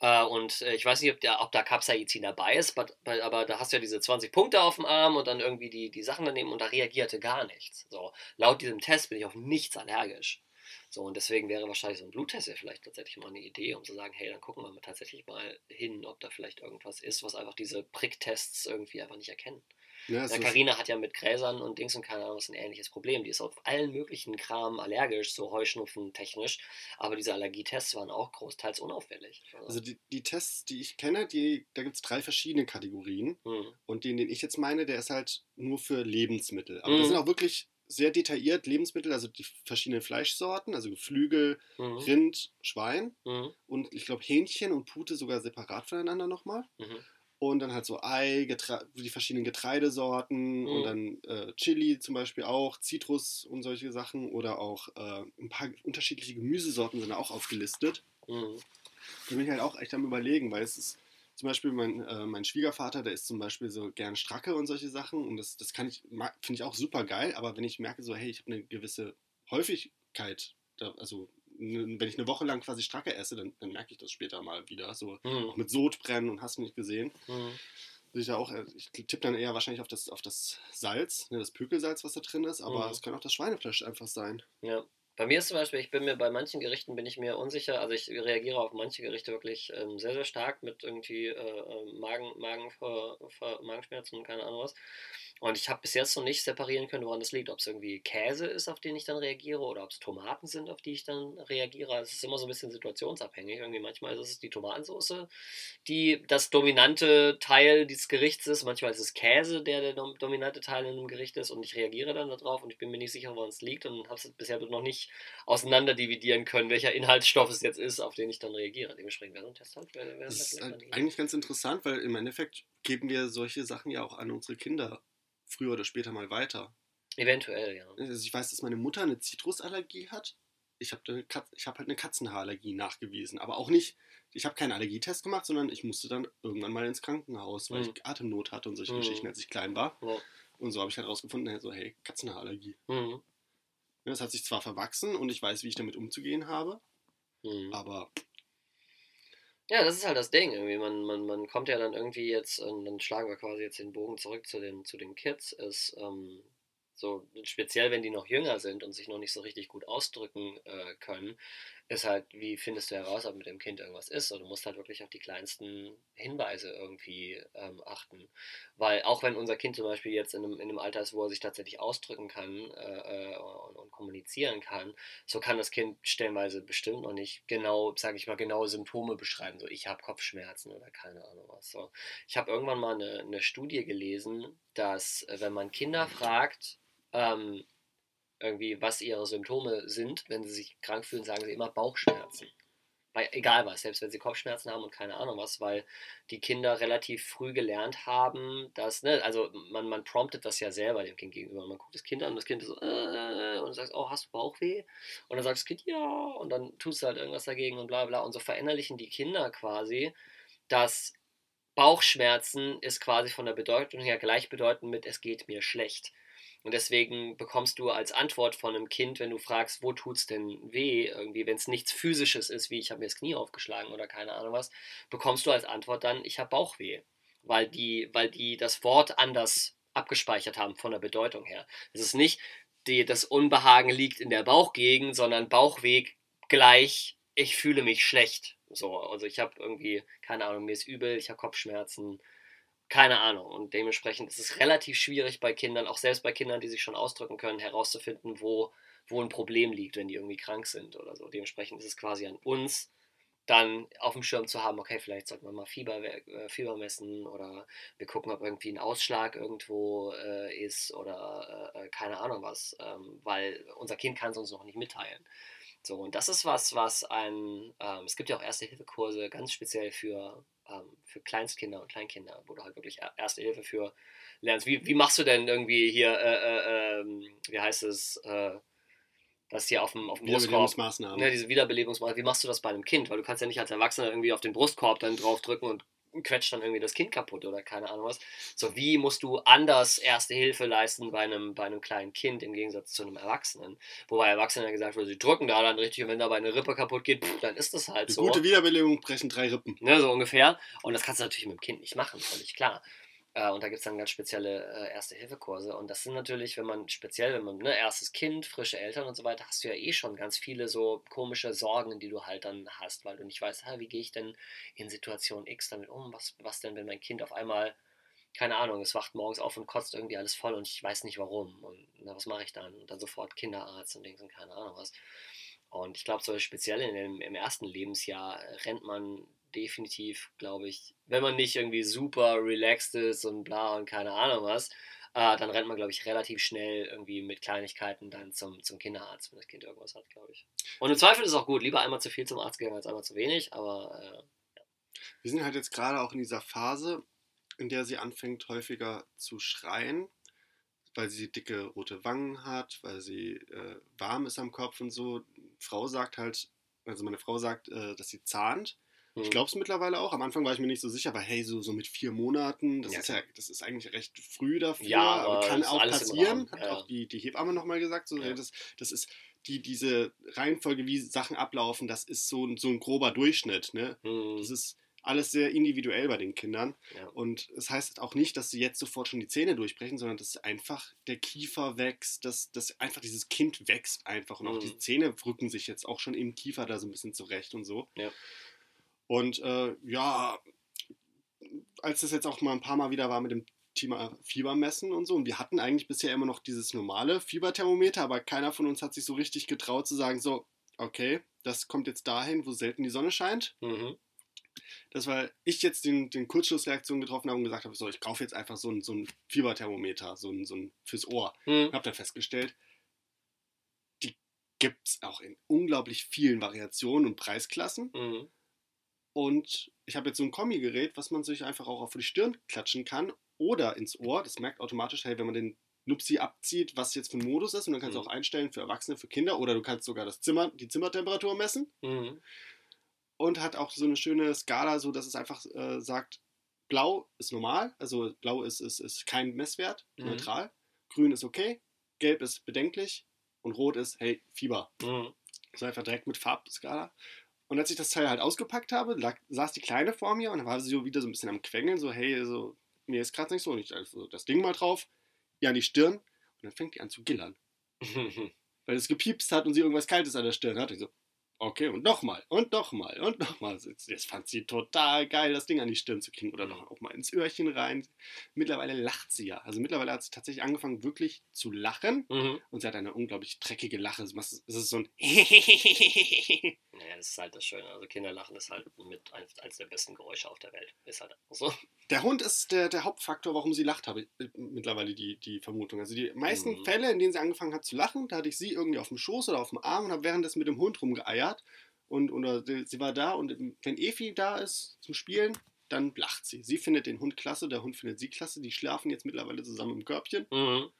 [SPEAKER 1] Äh, und äh, ich weiß nicht, ob, der, ob da Capsaicin dabei ist, but, but, aber da hast du ja diese 20 Punkte auf dem Arm und dann irgendwie die, die Sachen daneben und da reagierte gar nichts. So, laut diesem Test bin ich auf nichts allergisch. So, und deswegen wäre wahrscheinlich so ein Bluttest ja vielleicht tatsächlich mal eine Idee, um zu sagen, hey, dann gucken wir mal tatsächlich mal hin, ob da vielleicht irgendwas ist, was einfach diese Pricktests irgendwie einfach nicht erkennen. Ja, Karina hat ja mit Gräsern und Dings und keine Ahnung, was ein ähnliches Problem. Die ist auf allen möglichen Kram allergisch, so Heuschnupfen technisch. Aber diese Allergietests waren auch großteils unauffällig.
[SPEAKER 2] Also die, die Tests, die ich kenne, die, da gibt es drei verschiedene Kategorien. Hm. Und den, den ich jetzt meine, der ist halt nur für Lebensmittel. Aber hm. das sind auch wirklich sehr detailliert Lebensmittel, also die verschiedenen Fleischsorten, also Geflügel, mhm. Rind, Schwein mhm. und ich glaube Hähnchen und Pute sogar separat voneinander nochmal. Mhm und dann halt so Ei, Getre die verschiedenen Getreidesorten mhm. und dann äh, Chili zum Beispiel auch, Zitrus und solche Sachen oder auch äh, ein paar unterschiedliche Gemüsesorten sind auch aufgelistet. Mhm. Da bin ich halt auch echt am überlegen, weil es ist zum Beispiel mein, äh, mein Schwiegervater, der isst zum Beispiel so gern Stracke und solche Sachen und das, das kann ich, finde ich auch super geil, aber wenn ich merke so, hey, ich habe eine gewisse Häufigkeit, da, also wenn ich eine Woche lang quasi Stracke esse, dann, dann merke ich das später mal wieder. So mhm. auch mit Sodbrennen und hast du nicht gesehen. Mhm. Ich, ja auch, äh, ich tippe dann eher wahrscheinlich auf das, auf das Salz, ne, das Pökelsalz, was da drin ist, aber mhm. es kann auch das Schweinefleisch einfach sein.
[SPEAKER 1] Ja. Bei mir ist zum Beispiel, ich bin mir bei manchen Gerichten bin ich mir unsicher, also ich reagiere auf manche Gerichte wirklich ähm, sehr, sehr stark mit irgendwie äh, äh Magen, Magen, Magenschmerzen und keine Ahnung was. Und ich habe bis jetzt noch nicht separieren können, woran das liegt. Ob es irgendwie Käse ist, auf den ich dann reagiere, oder ob es Tomaten sind, auf die ich dann reagiere. Es ist immer so ein bisschen situationsabhängig. Irgendwie manchmal ist es die Tomatensauce, die das dominante Teil dieses Gerichts ist. Manchmal ist es Käse, der der dominante Teil in einem Gericht ist. Und ich reagiere dann darauf und ich bin mir nicht sicher, woran es liegt. Und habe es bisher noch nicht auseinander dividieren können, welcher Inhaltsstoff es jetzt ist, auf den ich dann reagiere. Dementsprechend wäre so ein Test halt. Wär, wär
[SPEAKER 2] das ist halt eigentlich ganz interessant, weil im Endeffekt geben wir solche Sachen ja auch an unsere Kinder früher oder später mal weiter.
[SPEAKER 1] Eventuell, ja.
[SPEAKER 2] Also ich weiß, dass meine Mutter eine Zitrusallergie hat. Ich habe hab halt eine Katzenhaarallergie nachgewiesen. Aber auch nicht, ich habe keinen Allergietest gemacht, sondern ich musste dann irgendwann mal ins Krankenhaus, weil mhm. ich Atemnot hatte und solche mhm. Geschichten, als ich klein war. Ja. Und so habe ich halt rausgefunden, so, hey, Katzenhaarallergie. Mhm. Das hat sich zwar verwachsen und ich weiß, wie ich damit umzugehen habe, mhm. aber
[SPEAKER 1] ja, das ist halt das Ding. Irgendwie. Man, man, man kommt ja dann irgendwie jetzt, und dann schlagen wir quasi jetzt den Bogen zurück zu den, zu den Kids, ist, ähm, so speziell wenn die noch jünger sind und sich noch nicht so richtig gut ausdrücken äh, können, ist halt, wie findest du heraus, ob mit dem Kind irgendwas ist? Und du musst halt wirklich auf die kleinsten Hinweise irgendwie ähm, achten. Weil auch wenn unser Kind zum Beispiel jetzt in einem, in einem Alter ist, wo er sich tatsächlich ausdrücken kann äh, äh und, und, kommunizieren kann, so kann das Kind stellenweise bestimmt noch nicht genau, sage ich mal, genaue Symptome beschreiben. So, ich habe Kopfschmerzen oder keine Ahnung was. So. Ich habe irgendwann mal eine, eine Studie gelesen, dass äh, wenn man Kinder fragt, ähm, irgendwie, was ihre Symptome sind, wenn sie sich krank fühlen, sagen sie immer Bauchschmerzen. Bei, egal was, selbst wenn sie Kopfschmerzen haben und keine Ahnung was, weil die Kinder relativ früh gelernt haben, dass, ne, also man, man promptet das ja selber dem Kind gegenüber. Man guckt das Kind an und das Kind so, äh, und du sagst, oh, hast du Bauchweh? Und dann sagt das Kind, ja, und dann tust du halt irgendwas dagegen und bla bla. Und so verinnerlichen die Kinder quasi, dass Bauchschmerzen ist quasi von der Bedeutung her gleichbedeutend mit, es geht mir schlecht. Und deswegen bekommst du als Antwort von einem Kind, wenn du fragst, wo tut's denn weh, irgendwie, wenn es nichts physisches ist, wie ich habe mir das Knie aufgeschlagen oder keine Ahnung was, bekommst du als Antwort dann, ich habe Bauchweh. Weil die, weil die das Wort anders abgespeichert haben von der Bedeutung her. Es ist nicht, die, das Unbehagen liegt in der Bauchgegend, sondern Bauchweh gleich, ich fühle mich schlecht. So, also ich habe irgendwie, keine Ahnung, mir ist übel, ich habe Kopfschmerzen, keine Ahnung. Und dementsprechend ist es relativ schwierig bei Kindern, auch selbst bei Kindern, die sich schon ausdrücken können, herauszufinden, wo, wo ein Problem liegt, wenn die irgendwie krank sind oder so. Dementsprechend ist es quasi an uns, dann auf dem Schirm zu haben, okay, vielleicht sollten wir mal Fieber, äh, Fieber messen oder wir gucken, ob irgendwie ein Ausschlag irgendwo äh, ist oder äh, äh keine Ahnung was, ähm, weil unser Kind kann es uns noch nicht mitteilen. So, und das ist was, was ein, ähm, es gibt ja auch Erste-Hilfe-Kurse ganz speziell für, ähm, für Kleinstkinder und Kleinkinder, wo du halt wirklich Erste Hilfe für lernst. Wie, wie machst du denn irgendwie hier, äh, äh, ähm, wie heißt es, äh, das hier auf dem, auf dem Brustkorb, ne, diese Wiederbelebungsmaßnahmen, wie machst du das bei einem Kind? Weil du kannst ja nicht als Erwachsener irgendwie auf den Brustkorb dann draufdrücken und quetscht dann irgendwie das Kind kaputt oder keine Ahnung was. So, wie musst du anders Erste Hilfe leisten bei einem, bei einem kleinen Kind im Gegensatz zu einem Erwachsenen? Wobei Erwachsenen ja gesagt wird, sie drücken da dann richtig und wenn dabei eine Rippe kaputt geht, pff, dann ist das halt
[SPEAKER 2] Eine
[SPEAKER 1] so.
[SPEAKER 2] gute Wiederbelebung brechen drei Rippen.
[SPEAKER 1] Ne, so ungefähr. Und das kannst du natürlich mit dem Kind nicht machen, völlig klar. Äh, und da gibt es dann ganz spezielle äh, Erste-Hilfe-Kurse. Und das sind natürlich, wenn man speziell, wenn man, ne, erstes Kind, frische Eltern und so weiter, hast du ja eh schon ganz viele so komische Sorgen, die du halt dann hast, weil du nicht weißt, ah, wie gehe ich denn in Situation X damit um? Was, was denn, wenn mein Kind auf einmal, keine Ahnung, es wacht morgens auf und kotzt irgendwie alles voll und ich weiß nicht warum. Und na, was mache ich dann? Und dann sofort Kinderarzt und Dings und keine Ahnung was. Und ich glaube, so speziell in dem, im ersten Lebensjahr rennt man definitiv, glaube ich, wenn man nicht irgendwie super relaxed ist und bla und keine Ahnung was, äh, dann rennt man, glaube ich, relativ schnell irgendwie mit Kleinigkeiten dann zum, zum Kinderarzt, wenn das Kind irgendwas hat, glaube ich. Und im Zweifel ist es auch gut, lieber einmal zu viel zum Arzt gehen als einmal zu wenig, aber äh, ja.
[SPEAKER 2] Wir sind halt jetzt gerade auch in dieser Phase, in der sie anfängt häufiger zu schreien, weil sie dicke rote Wangen hat, weil sie äh, warm ist am Kopf und so. Frau sagt halt, also meine Frau sagt, äh, dass sie zahnt. Ich
[SPEAKER 1] Mhm.
[SPEAKER 2] glaube es mittlerweile auch. Am Anfang war ich mir nicht so sicher, aber hey, so, so mit vier Monaten, das
[SPEAKER 1] Ja,
[SPEAKER 2] ist ja, das ist eigentlich recht früh dafür,
[SPEAKER 1] Ja,
[SPEAKER 2] aber kann auch passieren, hat
[SPEAKER 1] ja.
[SPEAKER 2] auch die, die Hebamme nochmal gesagt. So,
[SPEAKER 1] Ja.
[SPEAKER 2] das, das ist die, diese Reihenfolge, wie Sachen ablaufen, das ist so, ein- so ein grober Durchschnitt. Ne?
[SPEAKER 1] hm,
[SPEAKER 2] Das ist alles sehr individuell bei den Kindern.
[SPEAKER 1] ja.
[SPEAKER 2] Und es heißt auch nicht, dass sie jetzt sofort schon die Zähne durchbrechen, sondern dass einfach der Kiefer wächst, dass, dass einfach dieses Kind wächst einfach. Und auch
[SPEAKER 1] Mhm.
[SPEAKER 2] die Zähne rücken sich jetzt auch schon im Kiefer da so ein bisschen zurecht und so.
[SPEAKER 1] Ja.
[SPEAKER 2] Und äh, ja, als das jetzt auch mal ein paar Mal wieder war mit dem Thema Fiebermessen und so, und wir hatten eigentlich bisher immer noch dieses normale Fieberthermometer, aber keiner von uns hat sich so richtig getraut zu sagen, so, okay, das kommt jetzt dahin, wo selten die Sonne scheint.
[SPEAKER 1] Mhm.
[SPEAKER 2] Das war ich jetzt den, den Kurzschlussreaktion getroffen habe und gesagt habe, so, ich kaufe jetzt einfach so ein, so ein Fieberthermometer, so ein, so ein fürs Ohr.
[SPEAKER 1] Hm.
[SPEAKER 2] Und habe dann festgestellt, die gibt es auch in unglaublich vielen Variationen und Preisklassen.
[SPEAKER 1] Mhm.
[SPEAKER 2] Und ich habe jetzt so ein Kombi-Gerät, was man sich einfach auch auf die Stirn klatschen kann oder ins Ohr. Das merkt automatisch, hey, wenn man den Nupsi abzieht, was jetzt für ein Modus ist. Und dann kannst du
[SPEAKER 1] Mhm.
[SPEAKER 2] auch einstellen für Erwachsene, für Kinder. Oder du kannst sogar das Zimmer, die Zimmertemperatur messen.
[SPEAKER 1] Mhm.
[SPEAKER 2] Und hat auch so eine schöne Skala, so dass es einfach äh, sagt, blau ist normal, also blau ist, ist, ist kein Messwert,
[SPEAKER 1] Mhm.
[SPEAKER 2] neutral. Grün ist okay, gelb ist bedenklich und rot ist, hey, Fieber.
[SPEAKER 1] Mhm.
[SPEAKER 2] So einfach direkt mit Farbskala. Und als ich das Teil halt ausgepackt habe, lag, saß die Kleine vor mir und dann war sie so wieder so ein bisschen am Quengeln, so, hey, so, mir ist gerade nicht so. Und ich also das Ding mal drauf, ihr an die Stirn und dann fängt die an zu gillern. <laughs> Weil es gepiepst hat und sie irgendwas Kaltes an der Stirn hatte. Ich so, okay, und nochmal, und nochmal, und nochmal. Jetzt, jetzt fand sie total geil, das Ding an die Stirn zu kriegen oder noch auch mal ins Öhrchen rein. Mittlerweile lacht sie ja. Also mittlerweile hat sie tatsächlich angefangen, wirklich zu lachen.
[SPEAKER 1] Mhm.
[SPEAKER 2] Und sie hat eine unglaublich dreckige Lache. Es ist so ein <laughs>
[SPEAKER 1] Naja, das ist halt das Schöne. Also Kinderlachen ist halt mit eins, eins der besten Geräusche auf der Welt. Ist halt so.
[SPEAKER 2] Der Hund ist der, der Hauptfaktor, warum sie lacht, habe ich äh, mittlerweile die, die Vermutung. Also die meisten
[SPEAKER 1] Mhm.
[SPEAKER 2] Fälle, in denen sie angefangen hat zu lachen, da hatte ich sie irgendwie auf dem Schoß oder auf dem Arm und habe währenddessen mit dem Hund rumgeeiert. Und oder sie sie war da und wenn Efi da ist zum Spielen, dann lacht sie. Sie findet den Hund klasse, der Hund findet sie klasse. Die schlafen jetzt mittlerweile zusammen im Körbchen.
[SPEAKER 1] Mhm.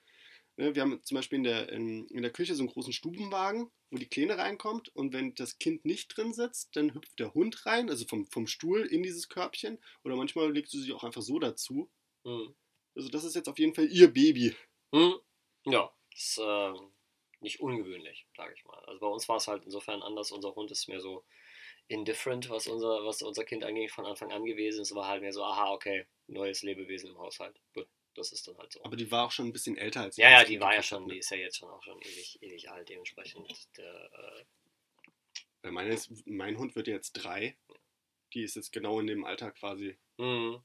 [SPEAKER 2] Ne, Wir haben zum Beispiel in der, in, in der Küche so einen großen Stubenwagen, wo die Kleine reinkommt und wenn das Kind nicht drin sitzt, dann hüpft der Hund rein, also vom, vom Stuhl in dieses Körbchen oder manchmal legt sie sich auch einfach so dazu.
[SPEAKER 1] Mhm.
[SPEAKER 2] Also das ist jetzt auf jeden Fall ihr Baby.
[SPEAKER 1] Mhm. Ja, ist äh, nicht ungewöhnlich, sage ich mal. Also bei uns war es halt insofern anders. Unser Hund ist mehr so indifferent, was unser, was unser Kind angeht, von Anfang an gewesen. Es war halt mehr so, aha, okay, neues Lebewesen im Haushalt. Gut, das ist dann halt so.
[SPEAKER 2] Aber die war auch schon ein bisschen älter als
[SPEAKER 1] Ja, ja, die war ja schon,
[SPEAKER 2] ne?
[SPEAKER 1] die ist ja jetzt schon auch schon ewig, ewig alt, dementsprechend. <laughs> Der, äh,
[SPEAKER 2] Weil Meine ist, mein Hund wird jetzt drei. Die ist jetzt genau in dem Alter quasi.
[SPEAKER 1] mhm.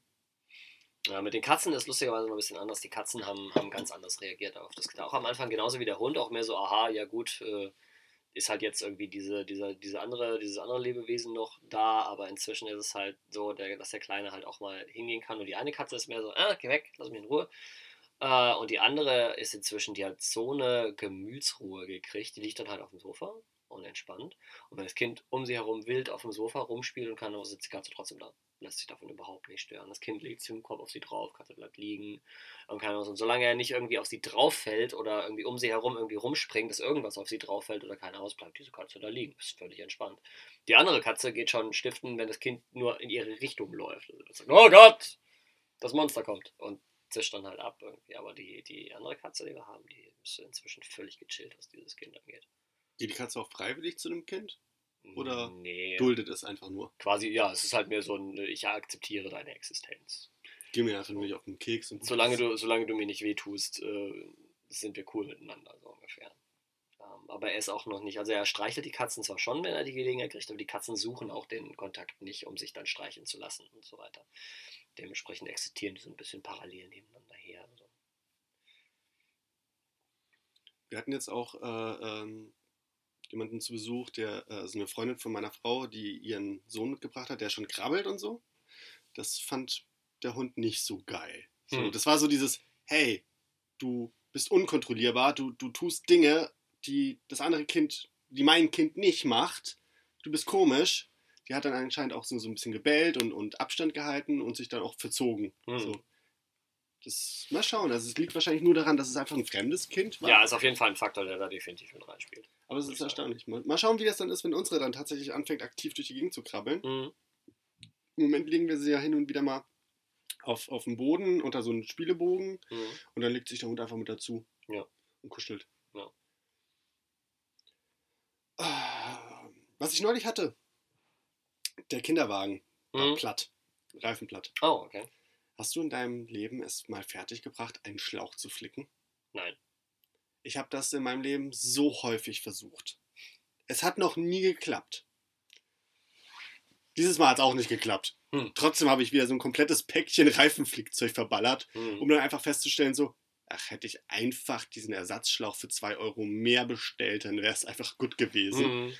[SPEAKER 1] Ja, mit den Katzen ist lustigerweise noch ein bisschen anders. Die Katzen haben, haben ganz anders reagiert auf das. Auch am Anfang genauso wie der Hund, auch mehr so, aha, ja gut, äh, ist halt jetzt irgendwie diese, diese, diese andere, dieses andere Lebewesen noch da, aber inzwischen ist es halt so, der, dass der Kleine halt auch mal hingehen kann. Und die eine Katze ist mehr so, ah, geh weg, lass mich in Ruhe. Äh, und die andere ist inzwischen, die hat so eine Gemütsruhe gekriegt, die liegt dann halt auf dem Sofa und entspannt. Und wenn das Kind um sie herum wild auf dem Sofa rumspielt und kann, sitzt die Katze trotzdem da. Lässt sich davon überhaupt nicht stören. Das Kind legt sich im Kopf auf sie drauf, Katze bleibt liegen und kann und solange er nicht irgendwie auf sie drauf fällt oder irgendwie um sie herum irgendwie rumspringt, dass irgendwas auf sie drauf fällt oder keiner aus, bleibt diese Katze da liegen. Ist völlig entspannt. Die andere Katze geht schon stiften, wenn das Kind nur in ihre Richtung läuft. Also oh Gott, das Monster kommt. Und zischt dann halt ab irgendwie. Aber die, die andere Katze, die wir haben, die ist inzwischen völlig gechillt, was dieses Kind angeht.
[SPEAKER 2] Geht die Katze auch freiwillig zu dem Kind? Oder
[SPEAKER 1] nee.
[SPEAKER 2] duldet es einfach nur?
[SPEAKER 1] Quasi, ja, es ist halt mehr so ein, ich akzeptiere deine Existenz.
[SPEAKER 2] Geh mir einfach nur nicht auf den Keks. Und
[SPEAKER 1] Solange du, solange du mir nicht wehtust, äh, sind wir cool miteinander, so ungefähr. Ähm, aber er ist auch noch nicht, also er streichelt die Katzen zwar schon, wenn er die Gelegenheit kriegt, aber die Katzen suchen auch den Kontakt nicht, um sich dann streicheln zu lassen und so weiter. Dementsprechend existieren die so ein bisschen parallel nebeneinander her. Also.
[SPEAKER 2] Wir hatten jetzt auch äh, ähm, jemanden zu Besuch, der, also eine Freundin von meiner Frau, die ihren Sohn mitgebracht hat, der schon krabbelt und so. Das fand der Hund nicht so geil. So,
[SPEAKER 1] Hm.
[SPEAKER 2] Das war so dieses, hey, du bist unkontrollierbar, du, du tust Dinge, die das andere Kind, die mein Kind nicht macht. Du bist komisch. Die hat dann anscheinend auch so, so ein bisschen gebellt und, und Abstand gehalten und sich dann auch verzogen.
[SPEAKER 1] Hm.
[SPEAKER 2] So. Das, mal schauen. Also es liegt wahrscheinlich nur daran, dass es einfach ein fremdes Kind war.
[SPEAKER 1] Ja, ist auf jeden Fall ein Faktor, der da definitiv mit reinspielt.
[SPEAKER 2] Aber es ist erstaunlich. Mal, mal schauen, wie das dann ist, wenn unsere dann tatsächlich anfängt, aktiv durch die Gegend zu krabbeln.
[SPEAKER 1] Mhm.
[SPEAKER 2] Im Moment legen wir sie ja hin und wieder mal auf, auf dem Boden unter so einen Spielebogen
[SPEAKER 1] Mhm.
[SPEAKER 2] und dann legt sich der Hund einfach mit dazu.
[SPEAKER 1] Ja.
[SPEAKER 2] Und kuschelt.
[SPEAKER 1] Ja.
[SPEAKER 2] Ah, Was ich neulich hatte, der Kinderwagen war
[SPEAKER 1] Mhm.
[SPEAKER 2] platt. Reifen platt.
[SPEAKER 1] Oh, okay.
[SPEAKER 2] Hast du in deinem Leben es mal fertiggebracht, einen Schlauch zu flicken?
[SPEAKER 1] Nein.
[SPEAKER 2] Ich habe das in meinem Leben so häufig versucht. Es hat noch nie geklappt. Dieses Mal hat es auch nicht geklappt.
[SPEAKER 1] Hm.
[SPEAKER 2] Trotzdem habe ich wieder so ein komplettes Päckchen Reifenflickzeug verballert,
[SPEAKER 1] Mhm.
[SPEAKER 2] um dann einfach festzustellen, so, ach, hätte ich einfach diesen Ersatzschlauch für 2 Euro mehr bestellt, dann wäre es einfach gut gewesen.
[SPEAKER 1] Mhm.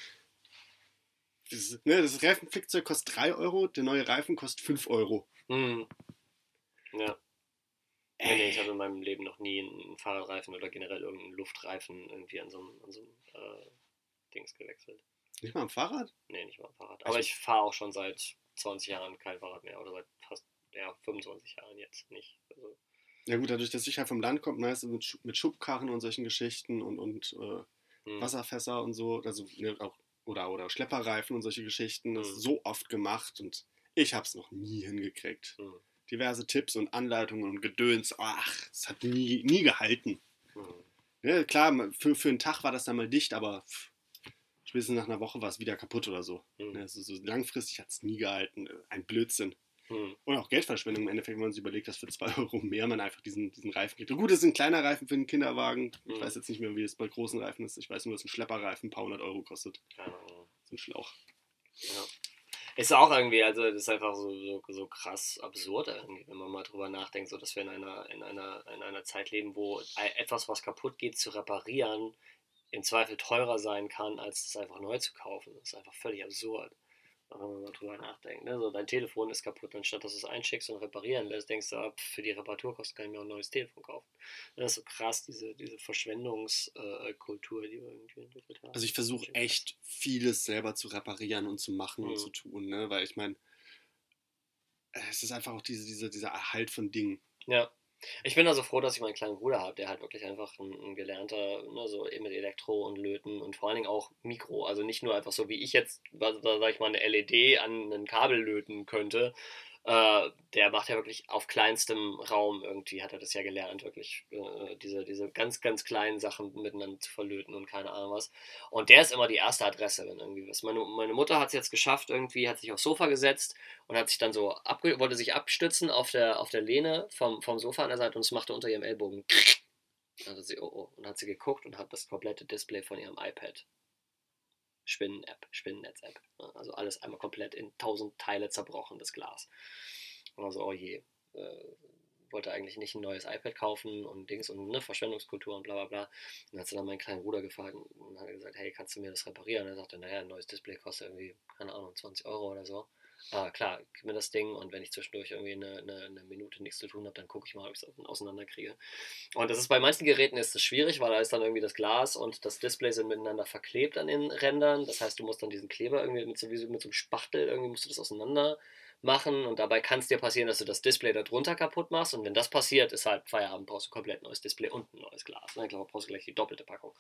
[SPEAKER 2] Das, ne, das Reifenflickzeug kostet 3 Euro, der neue Reifen kostet 5 Euro.
[SPEAKER 1] Mhm. Ja. Nee, nee, ich habe in meinem Leben noch nie einen Fahrradreifen oder generell irgendeinen Luftreifen irgendwie an so einem, an so einem äh, Dings gewechselt.
[SPEAKER 2] Nicht mal am Fahrrad?
[SPEAKER 1] Nee, nicht mal am Fahrrad.
[SPEAKER 2] Also-
[SPEAKER 1] Aber ich fahre auch schon seit 20 Jahren kein Fahrrad mehr oder seit fast ja, 25 Jahren jetzt nicht. Also,
[SPEAKER 2] Ja gut, dadurch, dass ich halt vom Land komme, meistens mit, Schu- mit Schubkarren und solchen Geschichten und, und äh,
[SPEAKER 1] hm.
[SPEAKER 2] Wasserfässer und so, also ne, auch, oder, oder Schlepperreifen und solche Geschichten, das
[SPEAKER 1] Mhm.
[SPEAKER 2] ist so oft gemacht und ich habe es noch nie hingekriegt.
[SPEAKER 1] Hm.
[SPEAKER 2] Diverse Tipps und Anleitungen und Gedöns, ach, es hat nie, nie gehalten.
[SPEAKER 1] Hm.
[SPEAKER 2] Ja, klar, für, für einen Tag war das dann mal dicht, aber spätestens nach einer Woche war es wieder kaputt oder so.
[SPEAKER 1] Hm.
[SPEAKER 2] Ne, Also so langfristig hat es nie gehalten. Ein Blödsinn.
[SPEAKER 1] Hm.
[SPEAKER 2] Und auch Geldverschwendung im Endeffekt, wenn man sich überlegt, dass für 2 <laughs> Euro mehr man einfach diesen, diesen Reifen kriegt. Und gut, es ist ein kleiner Reifen für einen Kinderwagen. Ich
[SPEAKER 1] Mhm.
[SPEAKER 2] weiß jetzt nicht mehr, wie es bei großen Reifen ist. Ich weiß nur, dass ein Schlepperreifen ein paar hundert Euro kostet.
[SPEAKER 1] Keine Ahnung.
[SPEAKER 2] So ein Schlauch.
[SPEAKER 1] Ja. Ist auch irgendwie, also das ist einfach so, so, so krass absurd wenn man mal drüber nachdenkt, so dass wir in einer, in einer, in einer Zeit leben, wo etwas, was kaputt geht, zu reparieren, im Zweifel teurer sein kann, als es einfach neu zu kaufen. Das ist einfach völlig absurd. Wenn man mal drüber nachdenkt. Ne? So, dein Telefon ist kaputt, anstatt dass du es einschickst und reparieren lässt, denkst du, ah, pf, für die Reparaturkosten kann ich mir auch ein neues Telefon kaufen. Das ist so krass, diese, diese Verschwendungskultur, die wir irgendwie entwickelt haben.
[SPEAKER 2] Also ich versuche echt vieles selber zu reparieren und zu machen und
[SPEAKER 1] Mhm.
[SPEAKER 2] zu tun, ne? Weil ich meine, es ist einfach auch diese, diese, dieser Erhalt von Dingen.
[SPEAKER 1] Ja. Ich bin also froh, dass ich meinen kleinen Bruder habe, der halt wirklich einfach ein, ein gelernter, ne, so eben mit Elektro und Löten und vor allen Dingen auch Mikro. Also nicht nur einfach so, wie ich jetzt, sag ich mal, eine LED an ein Kabel löten könnte. Äh, der macht ja wirklich auf kleinstem Raum irgendwie, hat er das ja gelernt, wirklich äh, diese, diese ganz, ganz kleinen Sachen miteinander zu verlöten und keine Ahnung was. Und der ist immer die erste Adresse, wenn irgendwie was. Meine, meine Mutter hat es jetzt geschafft, irgendwie, hat sich aufs Sofa gesetzt und hat sich dann so abge wollte sich abstützen auf der, auf der Lehne vom, vom Sofa an der Seite und es machte unter ihrem Ellbogen. Dann hat sie, oh, oh, und hat sie geguckt und hat das komplette Display von ihrem iPad. Spinnen-App, Spinnennetz-App. ne? Also alles einmal komplett in tausend Teile zerbrochen, das Glas. Und also, oh je. Äh, wollte eigentlich nicht ein neues iPad kaufen und Dings und ne, Verschwendungskultur und bla bla bla. Und dann hat sie dann meinen kleinen Bruder gefragt und hat gesagt, hey, kannst du mir das reparieren? Und er sagte, naja, ein neues Display kostet irgendwie, keine Ahnung, 20 Euro oder so. Ah, klar, gib mir das Ding und wenn ich zwischendurch irgendwie eine, eine, eine Minute nichts zu tun habe, dann gucke ich mal, ob ich es auseinanderkriege. Und das ist bei manchen Geräten ist das schwierig, weil da ist dann irgendwie das Glas und das Display sind miteinander verklebt an den Rändern. Das heißt, du musst dann diesen Kleber irgendwie mit so, mit so einem Spachtel, irgendwie musst du das auseinander machen und dabei kann es dir passieren, dass du das Display darunter kaputt machst und wenn das passiert, ist halt Feierabend, brauchst du komplett neues Display und ein neues Glas. Ne? Ich glaube, brauchst du gleich die doppelte Packung.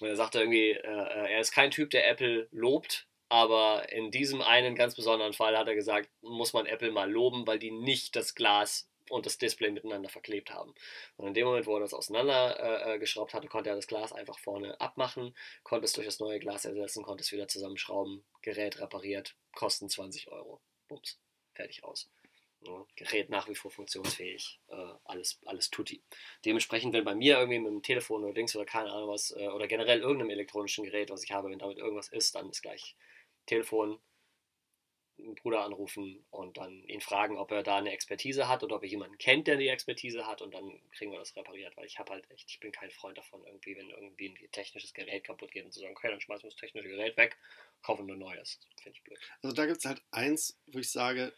[SPEAKER 1] Und er sagte irgendwie, äh, äh, er ist kein Typ, der Apple lobt, aber in diesem einen ganz besonderen Fall hat er gesagt, muss man Apple mal loben, weil die nicht das Glas und das Display miteinander verklebt haben. Und in dem Moment, wo er das auseinandergeschraubt äh, hatte, konnte er das Glas einfach vorne abmachen, konnte es durch das neue Glas ersetzen, konnte es wieder zusammenschrauben, Gerät repariert, kosten 20 Euro. Bums, fertig aus. Ja, Gerät nach wie vor funktionsfähig, äh, alles, alles tutti. Dementsprechend, wenn bei mir irgendwie mit dem Telefon oder Dings oder keine Ahnung was, äh, oder generell irgendeinem elektronischen Gerät, was ich habe, wenn damit irgendwas ist, dann ist gleich Telefon, einen Bruder anrufen und dann ihn fragen, ob er da eine Expertise hat oder ob er jemanden kennt, der die Expertise hat und dann kriegen wir das repariert, weil ich habe halt echt, ich bin kein Freund davon, irgendwie, wenn irgendwie ein technisches Gerät kaputt geht und zu sagen, okay, dann schmeißen wir das technische Gerät weg, kaufen nur neues. Finde ich blöd.
[SPEAKER 2] Also da gibt es halt eins, wo ich sage,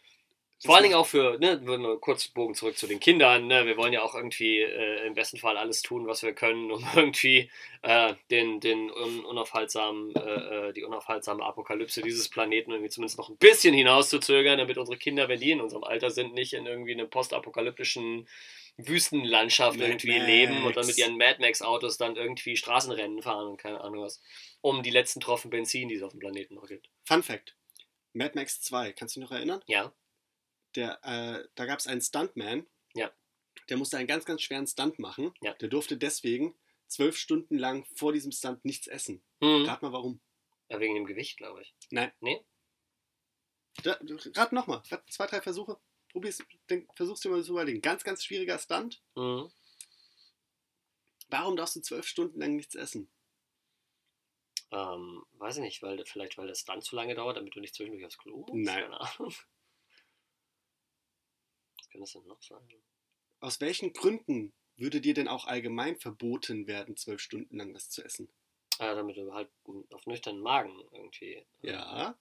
[SPEAKER 1] vor allen Dingen auch für, ne, wir kurz Bogen zurück zu den Kindern, ne, wir wollen ja auch irgendwie äh, im besten Fall alles tun, was wir können, um <laughs> irgendwie äh, den, den un unaufhaltsamen, äh, äh, die unaufhaltsame Apokalypse dieses Planeten irgendwie zumindest noch ein bisschen hinauszuzögern, damit unsere Kinder, wenn die in unserem Alter sind, nicht in irgendwie einem postapokalyptischen Wüstenlandschaft Mad irgendwie Max. leben und dann mit ihren Mad Max Autos dann irgendwie Straßenrennen fahren und keine Ahnung was, um die letzten Tropfen Benzin, die es auf dem Planeten noch gibt.
[SPEAKER 2] Fun Fact. Mad Max 2, kannst du dich noch erinnern?
[SPEAKER 1] Ja
[SPEAKER 2] der, äh, da gab es einen Stuntman,
[SPEAKER 1] ja.
[SPEAKER 2] der musste einen ganz, ganz schweren Stunt machen.
[SPEAKER 1] Ja.
[SPEAKER 2] Der durfte deswegen zwölf Stunden lang vor diesem Stunt nichts essen.
[SPEAKER 1] Mhm.
[SPEAKER 2] Rat mal warum.
[SPEAKER 1] Ja, wegen dem Gewicht, glaube ich.
[SPEAKER 2] Nein.
[SPEAKER 1] Nee?
[SPEAKER 2] Da, rat nochmal. Zwei, drei Versuche. Probier's, denk, versuch's dir mal zu überlegen. Ganz, ganz schwieriger Stunt.
[SPEAKER 1] Mhm.
[SPEAKER 2] Warum darfst du zwölf Stunden lang nichts essen?
[SPEAKER 1] Ähm, weiß ich nicht, weil vielleicht weil der Stunt zu lange dauert, damit du nicht zwischendurch aufs Klo musst.
[SPEAKER 2] Nein.
[SPEAKER 1] Könnte es denn noch sein?
[SPEAKER 2] Aus welchen Gründen würde dir denn auch allgemein verboten werden, zwölf Stunden lang was zu essen?
[SPEAKER 1] Ja, damit du halt auf nüchternen Magen irgendwie.
[SPEAKER 2] Ähm, ja.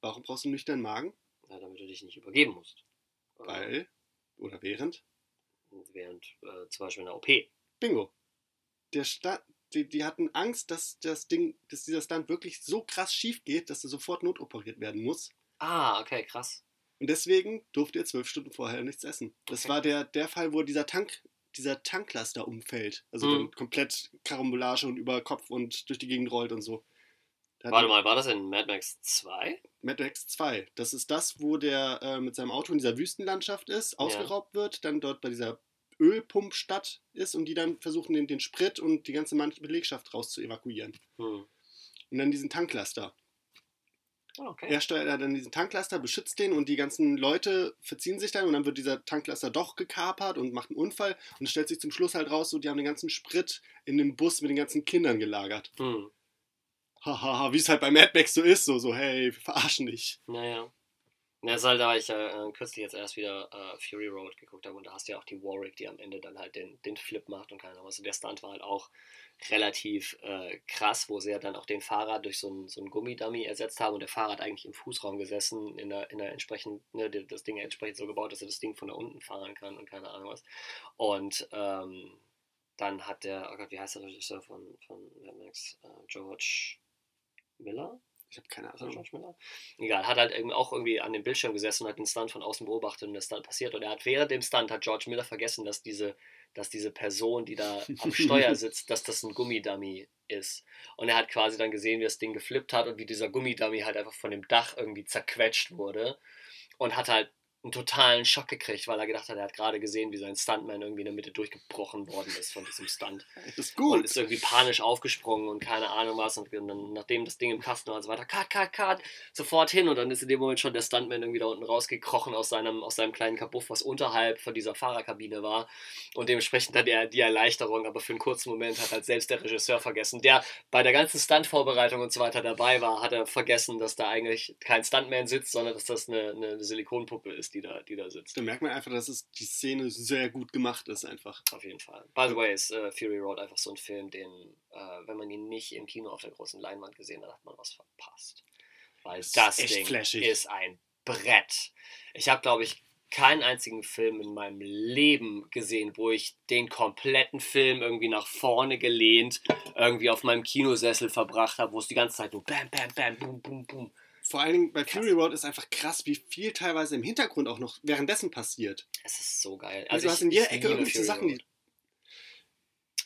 [SPEAKER 2] Warum brauchst du einen nüchternen Magen?
[SPEAKER 1] Ja, damit du dich nicht übergeben musst.
[SPEAKER 2] Weil? Oder während?
[SPEAKER 1] Während äh, zum Beispiel einer OP.
[SPEAKER 2] Bingo. Der Sta die, die hatten Angst, dass das Ding, dass dieser Stunt wirklich so krass schief geht, dass er sofort notoperiert werden muss.
[SPEAKER 1] Ah, okay, krass.
[SPEAKER 2] Und deswegen durfte er zwölf Stunden vorher nichts essen. Das war der, der Fall, wo dieser Tank, dieser Tanklaster umfällt. Also mhm. komplett Karambolage und über Kopf und durch die Gegend rollt und so.
[SPEAKER 1] Warte mal, war das in Mad Max 2?
[SPEAKER 2] Mad Max 2. Das ist das, wo der äh, mit seinem Auto in dieser Wüstenlandschaft ist, ausgeraubt ja. wird, dann dort bei dieser Ölpumpstadt ist und die dann versuchen, den, den Sprit und die ganze Belegschaft raus zu evakuieren.
[SPEAKER 1] Hm.
[SPEAKER 2] Und dann diesen Tanklaster.
[SPEAKER 1] Ah, okay.
[SPEAKER 2] Er steuert dann diesen Tanklaster, beschützt den und die ganzen Leute verziehen sich dann und dann wird dieser Tanklaster doch gekapert und macht einen Unfall und es stellt sich zum Schluss halt raus, so die haben den ganzen Sprit in dem Bus mit den ganzen Kindern gelagert.
[SPEAKER 1] Hm.
[SPEAKER 2] Hahaha, ha, wie es halt bei Mad Max so ist, so, so, hey, wir verarschen dich.
[SPEAKER 1] Naja. Ja, ist halt, da ich äh, kürzlich jetzt erst wieder äh, Fury Road geguckt habe und da hast du ja auch die Warwick, die am Ende dann halt den, den Flip macht und keine Ahnung was. Und der Stunt war halt auch relativ äh, krass, wo sie ja dann auch den Fahrer durch so einen so Gummidummy ersetzt haben und der Fahrer hat eigentlich im Fußraum gesessen, in der, in der entsprechend, ne, das Ding entsprechend so gebaut, dass er das Ding von da unten fahren kann und keine Ahnung was. Und ähm, dann hat der, oh Gott, wie heißt der Regisseur von, von Mad Max? Äh, George Miller?
[SPEAKER 2] Ich habe keine Ahnung.
[SPEAKER 1] George Miller? Egal, hat halt auch irgendwie an dem Bildschirm gesessen und hat den Stunt von außen beobachtet und der Stunt passiert. Und er hat während dem Stunt hat George Miller vergessen, dass diese dass diese Person, die da <laughs> am Steuer sitzt, dass das ein Gummidummy ist. Und er hat quasi dann gesehen, wie das Ding geflippt hat und wie dieser Gummidummy halt einfach von dem Dach irgendwie zerquetscht wurde. Und hat halt einen totalen Schock gekriegt, weil er gedacht hat, er hat gerade gesehen, wie sein Stuntman irgendwie in der Mitte durchgebrochen worden ist von diesem Stunt.
[SPEAKER 2] Das <laughs> ist gut.
[SPEAKER 1] Und ist irgendwie panisch aufgesprungen und keine Ahnung was. Und dann, nachdem das Ding im Kasten war und so weiter, cut, cut, cut, sofort hin. Und dann ist in dem Moment schon der Stuntman irgendwie da unten rausgekrochen aus seinem, aus seinem kleinen Kabuff, was unterhalb von dieser Fahrerkabine war. Und dementsprechend dann der, die Erleichterung, aber für einen kurzen Moment hat halt selbst der Regisseur vergessen, der bei der ganzen Stuntvorbereitung und so weiter dabei war, hat er vergessen, dass da eigentlich kein Stuntman sitzt, sondern dass das eine, eine Silikonpuppe ist die da, die da sitzt.
[SPEAKER 2] Da merkt man einfach, dass es die Szene sehr gut gemacht ist, einfach.
[SPEAKER 1] Auf jeden Fall. By the way, ist äh, Fury Road einfach so ein Film, den, äh, wenn man ihn nicht im Kino auf der großen Leinwand gesehen hat, hat man was verpasst. Weil
[SPEAKER 2] Das ist
[SPEAKER 1] das
[SPEAKER 2] echt
[SPEAKER 1] Ding
[SPEAKER 2] flashig.
[SPEAKER 1] ist ein Brett. Ich habe, glaube ich, keinen einzigen Film in meinem Leben gesehen, wo ich den kompletten Film irgendwie nach vorne gelehnt, irgendwie auf meinem Kinosessel verbracht habe, wo es die ganze Zeit nur bam, bam, bam, boom, boom, boom.
[SPEAKER 2] Vor allen Dingen bei Fury Road ist einfach krass, wie viel teilweise im Hintergrund auch noch währenddessen passiert.
[SPEAKER 1] Es ist so geil.
[SPEAKER 2] Also, du
[SPEAKER 1] ich-
[SPEAKER 2] hast in jeder Ecke irgendwelche Sachen,
[SPEAKER 1] Road.
[SPEAKER 2] die,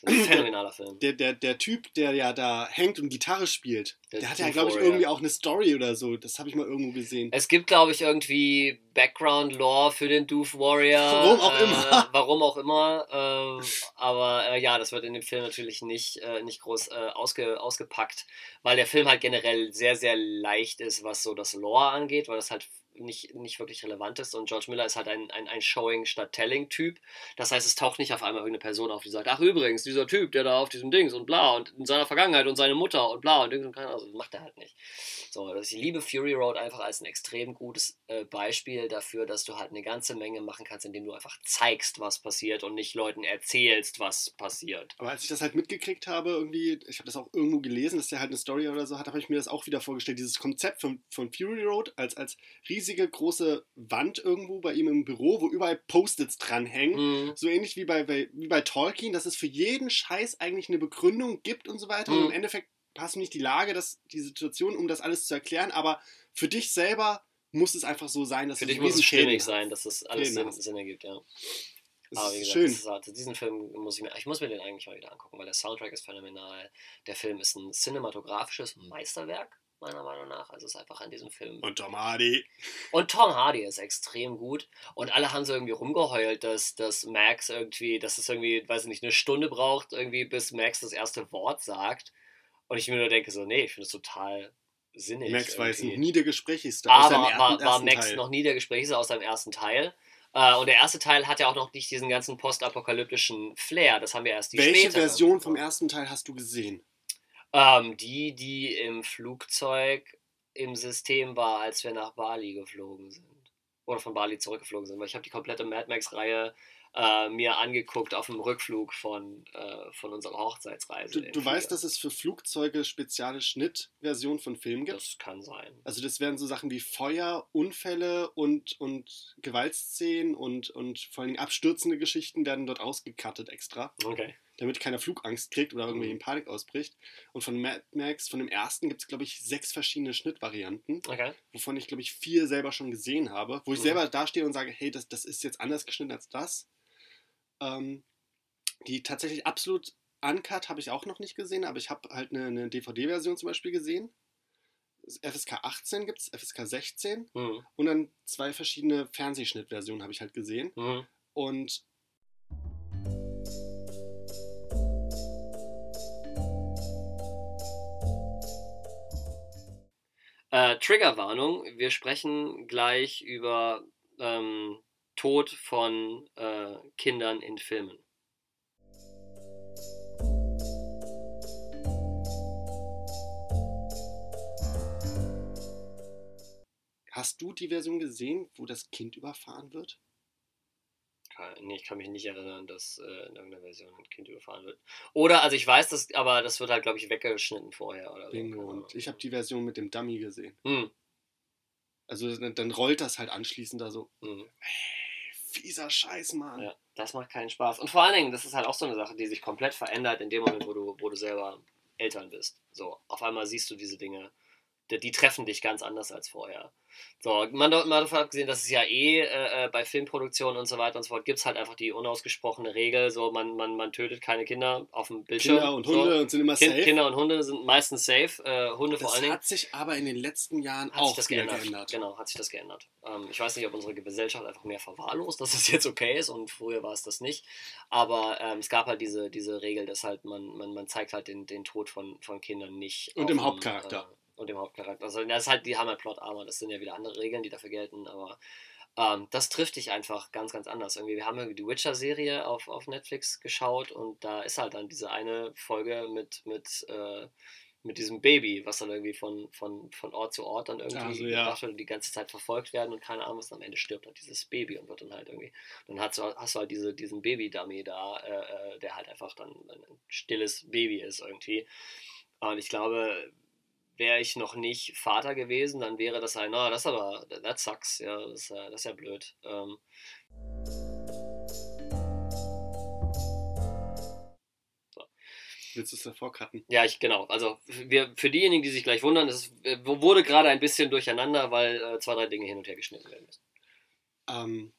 [SPEAKER 1] Ein phänomenaler Film.
[SPEAKER 2] der, der, der Typ, der ja da hängt und Gitarre spielt,
[SPEAKER 1] Der
[SPEAKER 2] der, hat ja, glaube ich, irgendwie auch eine Story oder so. Das habe ich mal irgendwo gesehen.
[SPEAKER 1] Es gibt, glaube ich, irgendwie Background-Lore für den Doof Warrior. <laughs>
[SPEAKER 2] Warum auch
[SPEAKER 1] äh,
[SPEAKER 2] immer. <laughs>
[SPEAKER 1] Warum auch immer. ähm, aber äh, ja, das wird in dem Film natürlich nicht, äh, nicht groß äh, ausge, ausgepackt, weil der Film halt generell sehr, sehr leicht ist, was so das Lore angeht, weil das halt nicht, nicht wirklich relevant ist. Und George Miller ist halt ein, ein, ein Showing statt Telling-Typ. Das heißt, es taucht nicht auf einmal irgendeine Person auf, die sagt, ach übrigens, dieser Typ, der da auf diesem Dings und bla und in seiner Vergangenheit und seine Mutter und bla und Dings und keine Ahnung. Also, das macht er halt nicht. So, ich liebe Fury Road einfach als ein extrem gutes äh, Beispiel dafür, dass du halt eine ganze Menge machen kannst, indem du einfach zeigst, was passiert und nicht Leuten erzählst, was passiert.
[SPEAKER 2] Aber als ich das halt mitgekriegt habe, irgendwie, ich habe das auch irgendwo gelesen, dass der halt eine Story oder so hat, habe ich mir das auch wieder vorgestellt. Dieses Konzept von, von Fury Road als, als riesige große Wand irgendwo bei ihm im Büro, wo überall Post-its dranhängen.
[SPEAKER 1] Mhm.
[SPEAKER 2] So ähnlich wie bei, bei, wie bei Tolkien, dass es für jeden Scheiß eigentlich eine Begründung gibt und so weiter. Und
[SPEAKER 1] Mhm.
[SPEAKER 2] im Endeffekt hast du nicht die Lage, dass, die Situation, um das alles zu erklären, aber für dich selber muss es einfach so sein, dass
[SPEAKER 1] Für dich muss es stimmig sein, dass das alles
[SPEAKER 2] Fäden
[SPEAKER 1] Sinn. Sinn ergibt, ja.
[SPEAKER 2] Das
[SPEAKER 1] Aber wie gesagt,
[SPEAKER 2] schön.
[SPEAKER 1] Halt, diesen Film muss ich mir, ich muss mir den eigentlich mal wieder angucken, weil der Soundtrack ist phänomenal. Der Film ist ein cinematografisches Meisterwerk, meiner Meinung nach. Also es ist einfach an diesem Film.
[SPEAKER 2] Und Tom Hardy.
[SPEAKER 1] Und Tom Hardy ist extrem gut. Und alle haben so irgendwie rumgeheult, dass, dass Max irgendwie, dass es irgendwie, weiß ich nicht, eine Stunde braucht, irgendwie, bis Max das erste Wort sagt. Und ich mir nur denke, so, nee, ich finde es total sinnig.
[SPEAKER 2] Max war jetzt
[SPEAKER 1] irgendwie.
[SPEAKER 2] noch nie der Gesprächigste.
[SPEAKER 1] Aber
[SPEAKER 2] im
[SPEAKER 1] war,
[SPEAKER 2] ersten
[SPEAKER 1] war Max
[SPEAKER 2] Teil.
[SPEAKER 1] noch nie der Gesprächse aus seinem ersten Teil. Äh, und der erste Teil hat ja auch noch nicht diesen ganzen postapokalyptischen Flair. Das haben wir erst die
[SPEAKER 2] Welche
[SPEAKER 1] späteren.
[SPEAKER 2] Version vom ersten Teil hast du gesehen?
[SPEAKER 1] Ähm, die, die im Flugzeug im System war, als wir nach Bali geflogen sind. Oder von Bali zurückgeflogen sind. Weil ich habe die komplette Mad Max-Reihe äh, mir angeguckt auf dem Rückflug von, äh, von unserer Hochzeitsreise.
[SPEAKER 2] Du, du weißt, dass es für Flugzeuge spezielle Schnittversionen von Filmen gibt?
[SPEAKER 1] Das kann sein.
[SPEAKER 2] Also das wären so Sachen wie Feuer, Unfälle und, und Gewaltszenen und, und vor allem abstürzende Geschichten werden dort ausgekattet extra,
[SPEAKER 1] Okay.
[SPEAKER 2] Damit keiner Flugangst kriegt oder irgendwie
[SPEAKER 1] Mhm.
[SPEAKER 2] in Panik ausbricht. Und von Mad Max, von dem ersten, gibt es, glaube ich, sechs verschiedene Schnittvarianten,
[SPEAKER 1] Okay.
[SPEAKER 2] wovon ich, glaube ich, vier selber schon gesehen habe, wo ich
[SPEAKER 1] Mhm.
[SPEAKER 2] selber dastehe und sage, hey, das, das ist jetzt anders geschnitten als das. Ähm, die tatsächlich absolut uncut habe ich auch noch nicht gesehen, aber ich habe halt eine, eine DVD-Version zum Beispiel gesehen. FSK 18 gibt es, FSK 16
[SPEAKER 1] Mhm.
[SPEAKER 2] und dann zwei verschiedene Fernsehschnittversionen habe ich halt gesehen.
[SPEAKER 1] Mhm.
[SPEAKER 2] Und
[SPEAKER 1] Äh, Triggerwarnung, wir sprechen gleich über ähm, Tod von äh, Kindern in Filmen.
[SPEAKER 2] hast du die Version gesehen, wo das Kind überfahren wird?
[SPEAKER 1] Kann- Nee, ich kann mich nicht erinnern, dass äh, in irgendeiner Version ein Kind überfahren wird. Oder, also ich weiß das, aber das wird halt, glaube ich, weggeschnitten vorher oder so.
[SPEAKER 2] Bingo. Und ich habe die Version mit dem Dummy gesehen.
[SPEAKER 1] Hm,
[SPEAKER 2] Also dann, dann rollt das halt anschließend da so.
[SPEAKER 1] hm.
[SPEAKER 2] Fieser Scheiß, Mann.
[SPEAKER 1] Ja, das macht keinen Spaß. Und vor allen Dingen, das ist halt auch so eine Sache, die sich komplett verändert in dem Moment, wo du, wo du selber Eltern bist. So, auf einmal siehst du diese Dinge. Die, die treffen dich ganz anders als vorher. So, man, mal davon abgesehen, dass es ja eh äh, bei Filmproduktionen und so weiter und so fort gibt es halt einfach die unausgesprochene Regel, so man, man, man tötet keine Kinder auf dem Bildschirm.
[SPEAKER 2] Kinder und
[SPEAKER 1] so.
[SPEAKER 2] Hunde und sind immer
[SPEAKER 1] Kind,
[SPEAKER 2] safe.
[SPEAKER 1] Kinder und Hunde sind meistens safe. Äh, Hunde vor
[SPEAKER 2] das
[SPEAKER 1] allen Dingen.
[SPEAKER 2] hat sich aber in den letzten Jahren auch
[SPEAKER 1] das geändert.
[SPEAKER 2] geändert.
[SPEAKER 1] Genau, hat sich das geändert. Ähm, ich weiß nicht, ob unsere Gesellschaft einfach mehr verwahrlost, <laughs> dass es jetzt okay ist und früher war es das nicht. Aber ähm, es gab halt diese, diese Regel, dass halt man, man, man zeigt halt den, den Tod von, von Kindern nicht.
[SPEAKER 2] Und dem, Hauptcharakter.
[SPEAKER 1] Äh, und dem Hauptcharakter. Also das ist halt, die haben halt Plot Armor, das sind ja wieder andere Regeln, die dafür gelten, aber ähm, das trifft dich einfach ganz, ganz anders. Irgendwie, wir haben irgendwie die Witcher-Serie auf, auf Netflix geschaut und da ist halt dann diese eine Folge mit, mit äh, mit diesem Baby, was dann irgendwie von, von, von Ort zu Ort dann irgendwie
[SPEAKER 2] Also, ja.
[SPEAKER 1] gebracht wird und die ganze Zeit verfolgt werden und keine Ahnung was, am Ende stirbt halt dieses Baby und wird dann halt irgendwie, dann hast du, hast du halt diese, diesen Baby-Dummy da, äh, äh, der halt einfach dann ein stilles Baby ist irgendwie. Und ich glaube, wäre ich noch nicht Vater gewesen, dann wäre das ein, na, das aber, that sucks, ja, das, ist, das ist ja blöd. Ähm,
[SPEAKER 2] Willst du es davor cutten?
[SPEAKER 1] Ja, ich genau. Also wir, für diejenigen, die sich gleich wundern, es äh, wurde gerade ein bisschen durcheinander, weil äh, zwei, drei Dinge hin und her geschnitten werden müssen.
[SPEAKER 2] Ähm,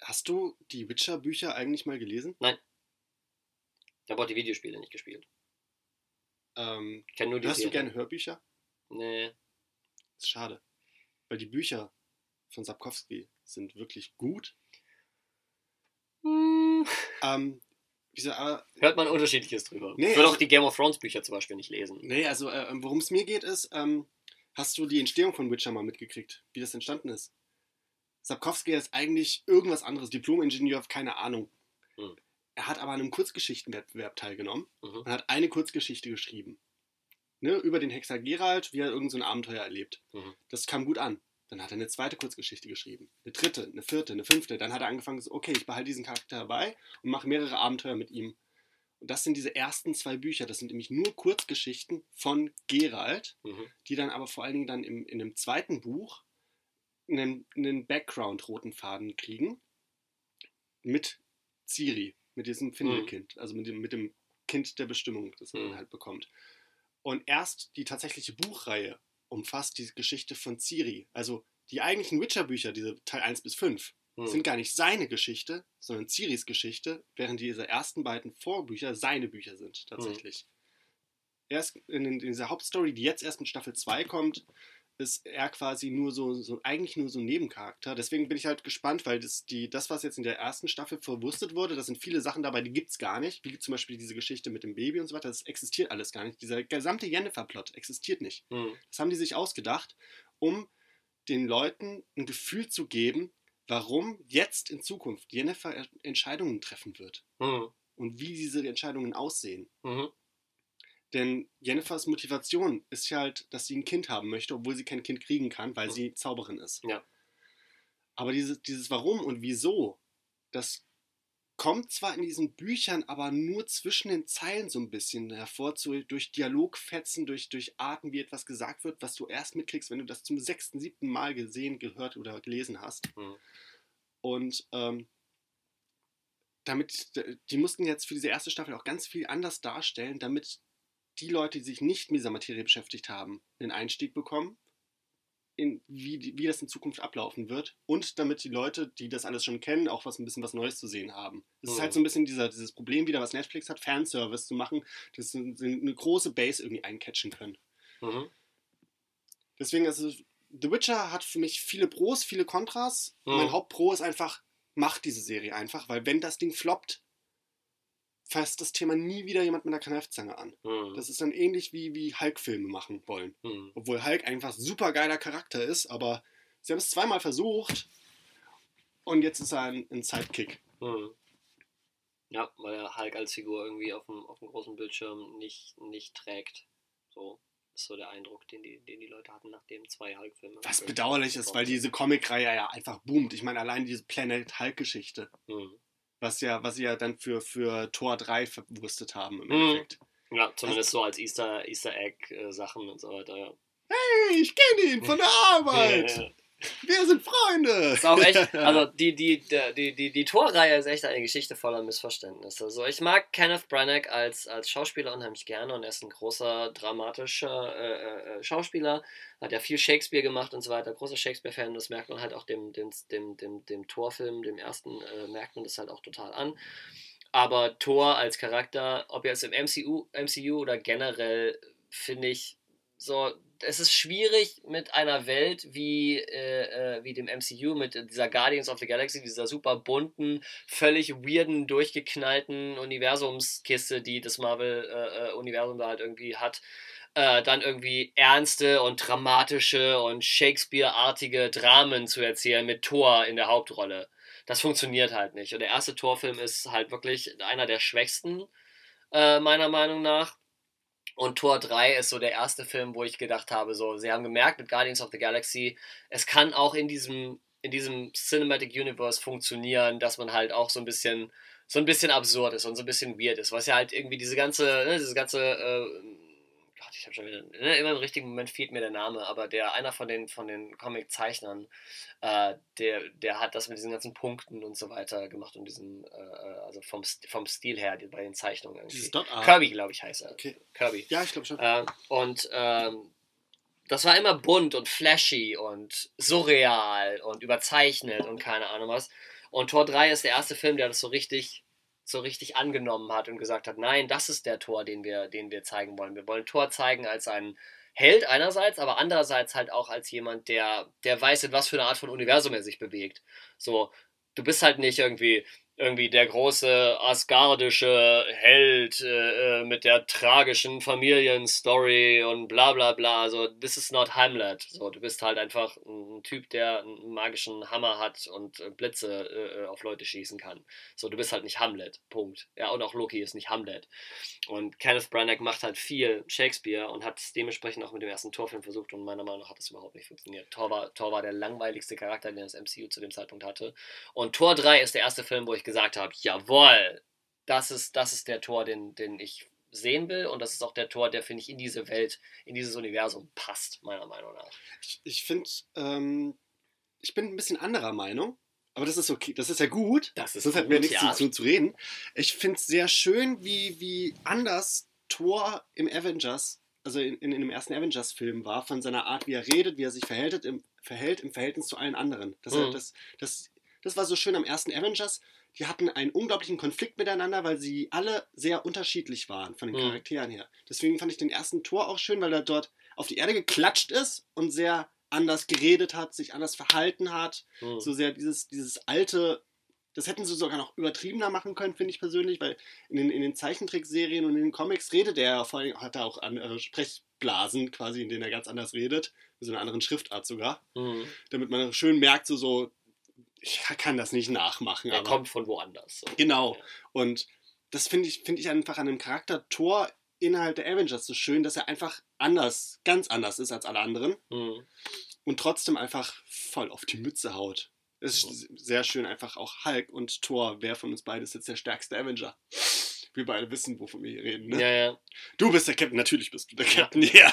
[SPEAKER 2] hast du die Witcher-Bücher eigentlich mal gelesen?
[SPEAKER 1] Ich habe auch die Videospiele nicht gespielt.
[SPEAKER 2] Ähm,
[SPEAKER 1] Ich nur die
[SPEAKER 2] hörst du
[SPEAKER 1] Serie.
[SPEAKER 2] gerne Hörbücher?
[SPEAKER 1] Nee.
[SPEAKER 2] Ist schade. Weil die Bücher von Sapkowski sind wirklich gut.
[SPEAKER 1] Hm,
[SPEAKER 2] Ähm, wieso, aber,
[SPEAKER 1] hört man unterschiedliches drüber.
[SPEAKER 2] Nee,
[SPEAKER 1] ich würde
[SPEAKER 2] also-
[SPEAKER 1] auch die Game of Thrones Bücher zum Beispiel nicht lesen.
[SPEAKER 2] nee, also äh, worum es mir geht, ist, ähm, hast du die Entstehung von Witcher mal mitgekriegt, wie das entstanden ist? Sapkowski ist eigentlich irgendwas anderes, Diplom-Ingenieur, keine Ahnung.
[SPEAKER 1] Hm.
[SPEAKER 2] Er hat aber an einem Kurzgeschichtenwettbewerb teilgenommen
[SPEAKER 1] Mhm.
[SPEAKER 2] und hat eine Kurzgeschichte geschrieben. Ne, über den Hexer Geralt, wie er irgend so ein Abenteuer erlebt.
[SPEAKER 1] Mhm.
[SPEAKER 2] Das kam gut an. Dann hat er eine zweite Kurzgeschichte geschrieben. Eine dritte, eine vierte, eine fünfte. Dann hat er angefangen, so, okay, ich behalte diesen Charakter dabei und mache mehrere Abenteuer mit ihm. Und das sind diese ersten zwei Bücher. Das sind nämlich nur Kurzgeschichten von Geralt,
[SPEAKER 1] Mhm.
[SPEAKER 2] die dann aber vor allen Dingen dann im, in einem zweiten Buch einen, einen Background-roten Faden kriegen mit Ciri, mit diesem Findelkind, also mit dem, mit dem Kind der Bestimmung, das er
[SPEAKER 1] Mhm.
[SPEAKER 2] halt bekommt. Und erst die tatsächliche Buchreihe umfasst die Geschichte von Ciri. Also die eigentlichen Witcher-Bücher, diese Teil 1 bis 5,
[SPEAKER 1] Mhm.
[SPEAKER 2] sind gar nicht seine Geschichte, sondern Ciris Geschichte, während diese ersten beiden Vorbücher seine Bücher sind, tatsächlich. Erst in, in dieser Hauptstory, die jetzt erst in Staffel 2 kommt, ist er quasi nur so, so eigentlich nur so ein Nebencharakter. Deswegen bin ich halt gespannt, weil das, die, das, was jetzt in der ersten Staffel verwurstet wurde, da sind viele Sachen dabei, die gibt es gar nicht. Wie zum Beispiel diese Geschichte mit dem Baby und so weiter, das existiert alles gar nicht. Dieser gesamte Jennifer-Plot existiert nicht.
[SPEAKER 1] Mhm.
[SPEAKER 2] Das haben die sich ausgedacht, um den Leuten ein Gefühl zu geben, warum jetzt in Zukunft Jennifer Er- Entscheidungen treffen wird
[SPEAKER 1] Mhm.
[SPEAKER 2] und wie diese Entscheidungen aussehen.
[SPEAKER 1] Mhm.
[SPEAKER 2] Denn Jennifers Motivation ist ja halt, dass sie ein Kind haben möchte, obwohl sie kein Kind kriegen kann, weil sie Zauberin ist.
[SPEAKER 1] Ja.
[SPEAKER 2] Aber dieses, dieses Warum und Wieso, das kommt zwar in diesen Büchern, aber nur zwischen den Zeilen so ein bisschen hervor, zu, durch Dialogfetzen, durch, durch Arten, wie etwas gesagt wird, was du erst mitkriegst, wenn du das zum sechsten, siebten Mal gesehen, gehört oder gelesen hast.
[SPEAKER 1] Mhm.
[SPEAKER 2] Und ähm, damit, die mussten jetzt für diese erste Staffel auch ganz viel anders darstellen, damit die Leute, die sich nicht mit dieser Materie beschäftigt haben, einen Einstieg bekommen, in wie, wie das in Zukunft ablaufen wird und damit die Leute, die das alles schon kennen, auch was ein bisschen was Neues zu sehen haben. Es ist
[SPEAKER 1] Mhm.
[SPEAKER 2] halt so ein bisschen dieser, dieses Problem wieder, was Netflix hat, Fanservice zu machen, dass sie sie eine große Base irgendwie eincatchen können.
[SPEAKER 1] Mhm.
[SPEAKER 2] Deswegen, also, The Witcher hat für mich viele Pros, viele Kontras.
[SPEAKER 1] Mhm.
[SPEAKER 2] Mein Hauptpro ist einfach, macht diese Serie einfach, weil wenn das Ding floppt, fasst das Thema nie wieder jemand mit einer Kneifzange an.
[SPEAKER 1] Mhm.
[SPEAKER 2] Das ist dann ähnlich wie, wie Hulk-Filme machen wollen.
[SPEAKER 1] Mhm.
[SPEAKER 2] Obwohl Hulk einfach super geiler Charakter ist, aber sie haben es zweimal versucht und jetzt ist er ein, ein Sidekick.
[SPEAKER 1] Mhm. Ja, weil er Hulk als Figur irgendwie auf dem, auf dem großen Bildschirm nicht, nicht trägt. So ist so der Eindruck, den die, den die Leute hatten, nachdem zwei Hulk-Filme.
[SPEAKER 2] Was bedauerlich ist, weil diese Comicreihe ja einfach boomt. Ich meine, allein diese Planet Hulk-Geschichte,
[SPEAKER 1] Mhm.
[SPEAKER 2] Was ja, was sie ja dann für, für Tor 3 verwurstet haben im
[SPEAKER 1] Mhm.
[SPEAKER 2] Endeffekt.
[SPEAKER 1] Ja, zumindest so als Easter, Easter Egg-Sachen und so weiter, ja.
[SPEAKER 2] Hey, ich kenne ihn von der <laughs> Arbeit.
[SPEAKER 1] Ja, ja.
[SPEAKER 2] Wir sind Freunde.
[SPEAKER 1] Ist auch echt, <laughs> also die, die, die, die, die, Torreihe ist echt eine Geschichte voller Missverständnisse. Also ich mag Kenneth Branagh als, als Schauspieler unheimlich gerne und er ist ein großer, dramatischer äh, äh, Schauspieler, hat ja viel Shakespeare gemacht und so weiter, großer Shakespeare-Fan, das merkt man halt auch dem, dem, dem, dem, dem Torfilm, dem ersten, äh, merkt man das halt auch total an. Aber Thor als Charakter, ob jetzt im MCU, MCU oder generell, finde ich so, es ist schwierig mit einer Welt wie, äh, äh, wie dem MCU, mit dieser Guardians of the Galaxy, dieser super bunten, völlig weirden, durchgeknallten Universumskiste, die das Marvel-Universum da halt irgendwie hat, äh, dann irgendwie ernste und dramatische und Shakespeare-artige Dramen zu erzählen mit Thor in der Hauptrolle. Das funktioniert halt nicht. Und der erste Torfilm ist halt wirklich einer der schwächsten, äh, meiner Meinung nach. Und Tor 3 ist so der erste Film, wo ich gedacht habe, so, sie haben gemerkt mit Guardians of the Galaxy, es kann auch in diesem, in diesem Cinematic Universe funktionieren, dass man halt auch so ein bisschen, so ein bisschen absurd ist und so ein bisschen weird ist, was ja halt irgendwie diese ganze, ne, diese ganze, äh, Gott, ich habe schon wieder, ne, immer im richtigen Moment fehlt mir der Name, aber der, einer von den, von den Comic-Zeichnern, äh, der, der hat das mit diesen ganzen Punkten und so weiter gemacht und diesen, äh, also vom, vom Stil her bei den Zeichnungen irgendwie.
[SPEAKER 2] Dieses Dot Art.
[SPEAKER 1] Kirby, glaube ich, heißt er.
[SPEAKER 2] Okay.
[SPEAKER 1] Kirby.
[SPEAKER 2] Ja, ich glaube schon.
[SPEAKER 1] Äh, und ähm, das war immer bunt und flashy und surreal und überzeichnet und keine Ahnung was. Und Tor 3 ist der erste Film, der das so richtig, so richtig angenommen hat und gesagt hat, nein, das ist der Tor, den wir, den wir zeigen wollen. Wir wollen Tor zeigen als einen Held einerseits, aber andererseits halt auch als jemand, der, der weiß, in was für eine Art von Universum er sich bewegt. So, du bist halt nicht irgendwie irgendwie der große asgardische Held äh, äh, mit der tragischen Familienstory und bla bla bla. So, this is not Hamlet. So, du bist halt einfach ein Typ, der einen magischen Hammer hat und äh, Blitze äh, auf Leute schießen kann. So, du bist halt nicht Hamlet. Punkt. Ja, und auch Loki ist nicht Hamlet. Und Kenneth Branagh macht halt viel Shakespeare und hat es dementsprechend auch mit dem ersten Torfilm versucht und meiner Meinung nach hat es überhaupt nicht funktioniert. Thor war, Thor war der langweiligste Charakter, den das MCU zu dem Zeitpunkt hatte. Und Tor 3 ist der erste Film, wo ich gesagt habe, jawohl, das ist, das ist der Tor, den, den ich sehen will und das ist auch der Tor, der, finde ich, in diese Welt, in dieses Universum passt, meiner Meinung nach.
[SPEAKER 2] Ich, ich finde, ähm, ich bin ein bisschen anderer Meinung. Aber das ist okay, das ist ja gut.
[SPEAKER 1] Das ist
[SPEAKER 2] Sonst hätten wir nichts
[SPEAKER 1] ja.
[SPEAKER 2] zu, zu reden. Ich finde es sehr schön, wie, wie anders Thor im Avengers, also in, in, in dem ersten Avengers-Film war, von seiner Art, wie er redet, wie er sich verhält im, verhält im Verhältnis zu allen anderen. Das,
[SPEAKER 1] Mhm.
[SPEAKER 2] das, das, das war so schön am ersten Avengers. Die hatten einen unglaublichen Konflikt miteinander, weil sie alle sehr unterschiedlich waren von den
[SPEAKER 1] Mhm.
[SPEAKER 2] Charakteren her. Deswegen fand ich den ersten Tor auch schön, weil er dort auf die Erde geklatscht ist und sehr anders geredet hat, sich anders verhalten hat
[SPEAKER 1] Hm.
[SPEAKER 2] so sehr dieses, dieses alte, das hätten sie sogar noch übertriebener machen können, finde ich persönlich, weil in den, in den Zeichentrickserien und in den Comics redet er, vor allem hat er auch andere Sprechblasen quasi, in denen er ganz anders redet, mit so einer anderen Schriftart sogar,
[SPEAKER 1] Hm.
[SPEAKER 2] damit man schön merkt, so, so ich kann das nicht nachmachen.
[SPEAKER 1] Er
[SPEAKER 2] aber
[SPEAKER 1] kommt von woanders. So.
[SPEAKER 2] Genau.
[SPEAKER 1] Ja.
[SPEAKER 2] Und das finde ich, finde ich einfach an dem Charakter Thor innerhalb der Avengers so schön, dass er einfach anders, ganz anders ist als alle anderen
[SPEAKER 1] Hm.
[SPEAKER 2] und trotzdem einfach voll auf die Mütze haut. Es ist sehr schön, einfach auch Hulk und Thor. Wer von uns beiden ist jetzt der stärkste Avenger? Wir beide wissen, wovon wir hier reden. Ne?
[SPEAKER 1] Ja, ja.
[SPEAKER 2] Du bist der Captain, natürlich bist du der
[SPEAKER 1] Ja.
[SPEAKER 2] Captain, <laughs> ja.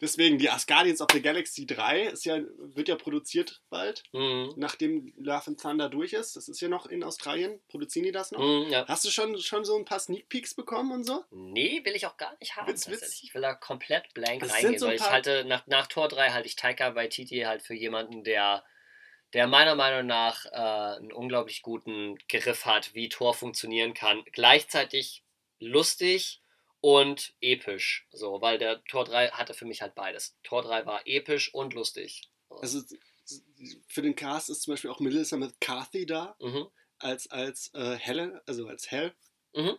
[SPEAKER 2] Deswegen, die Asgardians of the Galaxy 3 ist ja, wird ja produziert bald,
[SPEAKER 1] Hm.
[SPEAKER 2] nachdem Love and Thunder durch ist. Das ist ja noch in Australien. Produzieren die das noch?
[SPEAKER 1] Hm, ja.
[SPEAKER 2] Hast du schon, schon so ein paar Sneak Peeks bekommen und so?
[SPEAKER 1] Nee, will ich auch gar nicht haben.
[SPEAKER 2] Witz. Witz.
[SPEAKER 1] Ich will da komplett blank
[SPEAKER 2] sind
[SPEAKER 1] reingehen,
[SPEAKER 2] so
[SPEAKER 1] weil ich halte, nach, nach Tor 3 halte ich Taika Waititi halt für jemanden, der, der meiner Meinung nach äh, einen unglaublich guten Griff hat, wie Tor funktionieren kann. Gleichzeitig lustig und episch. So, weil der Tor 3 hatte für mich halt beides. Tor 3 war episch und lustig.
[SPEAKER 2] Also für den Cast ist zum Beispiel auch Melissa McCarthy da,
[SPEAKER 1] Mhm.
[SPEAKER 2] als, als äh, Helen, also als Hell.
[SPEAKER 1] Mhm.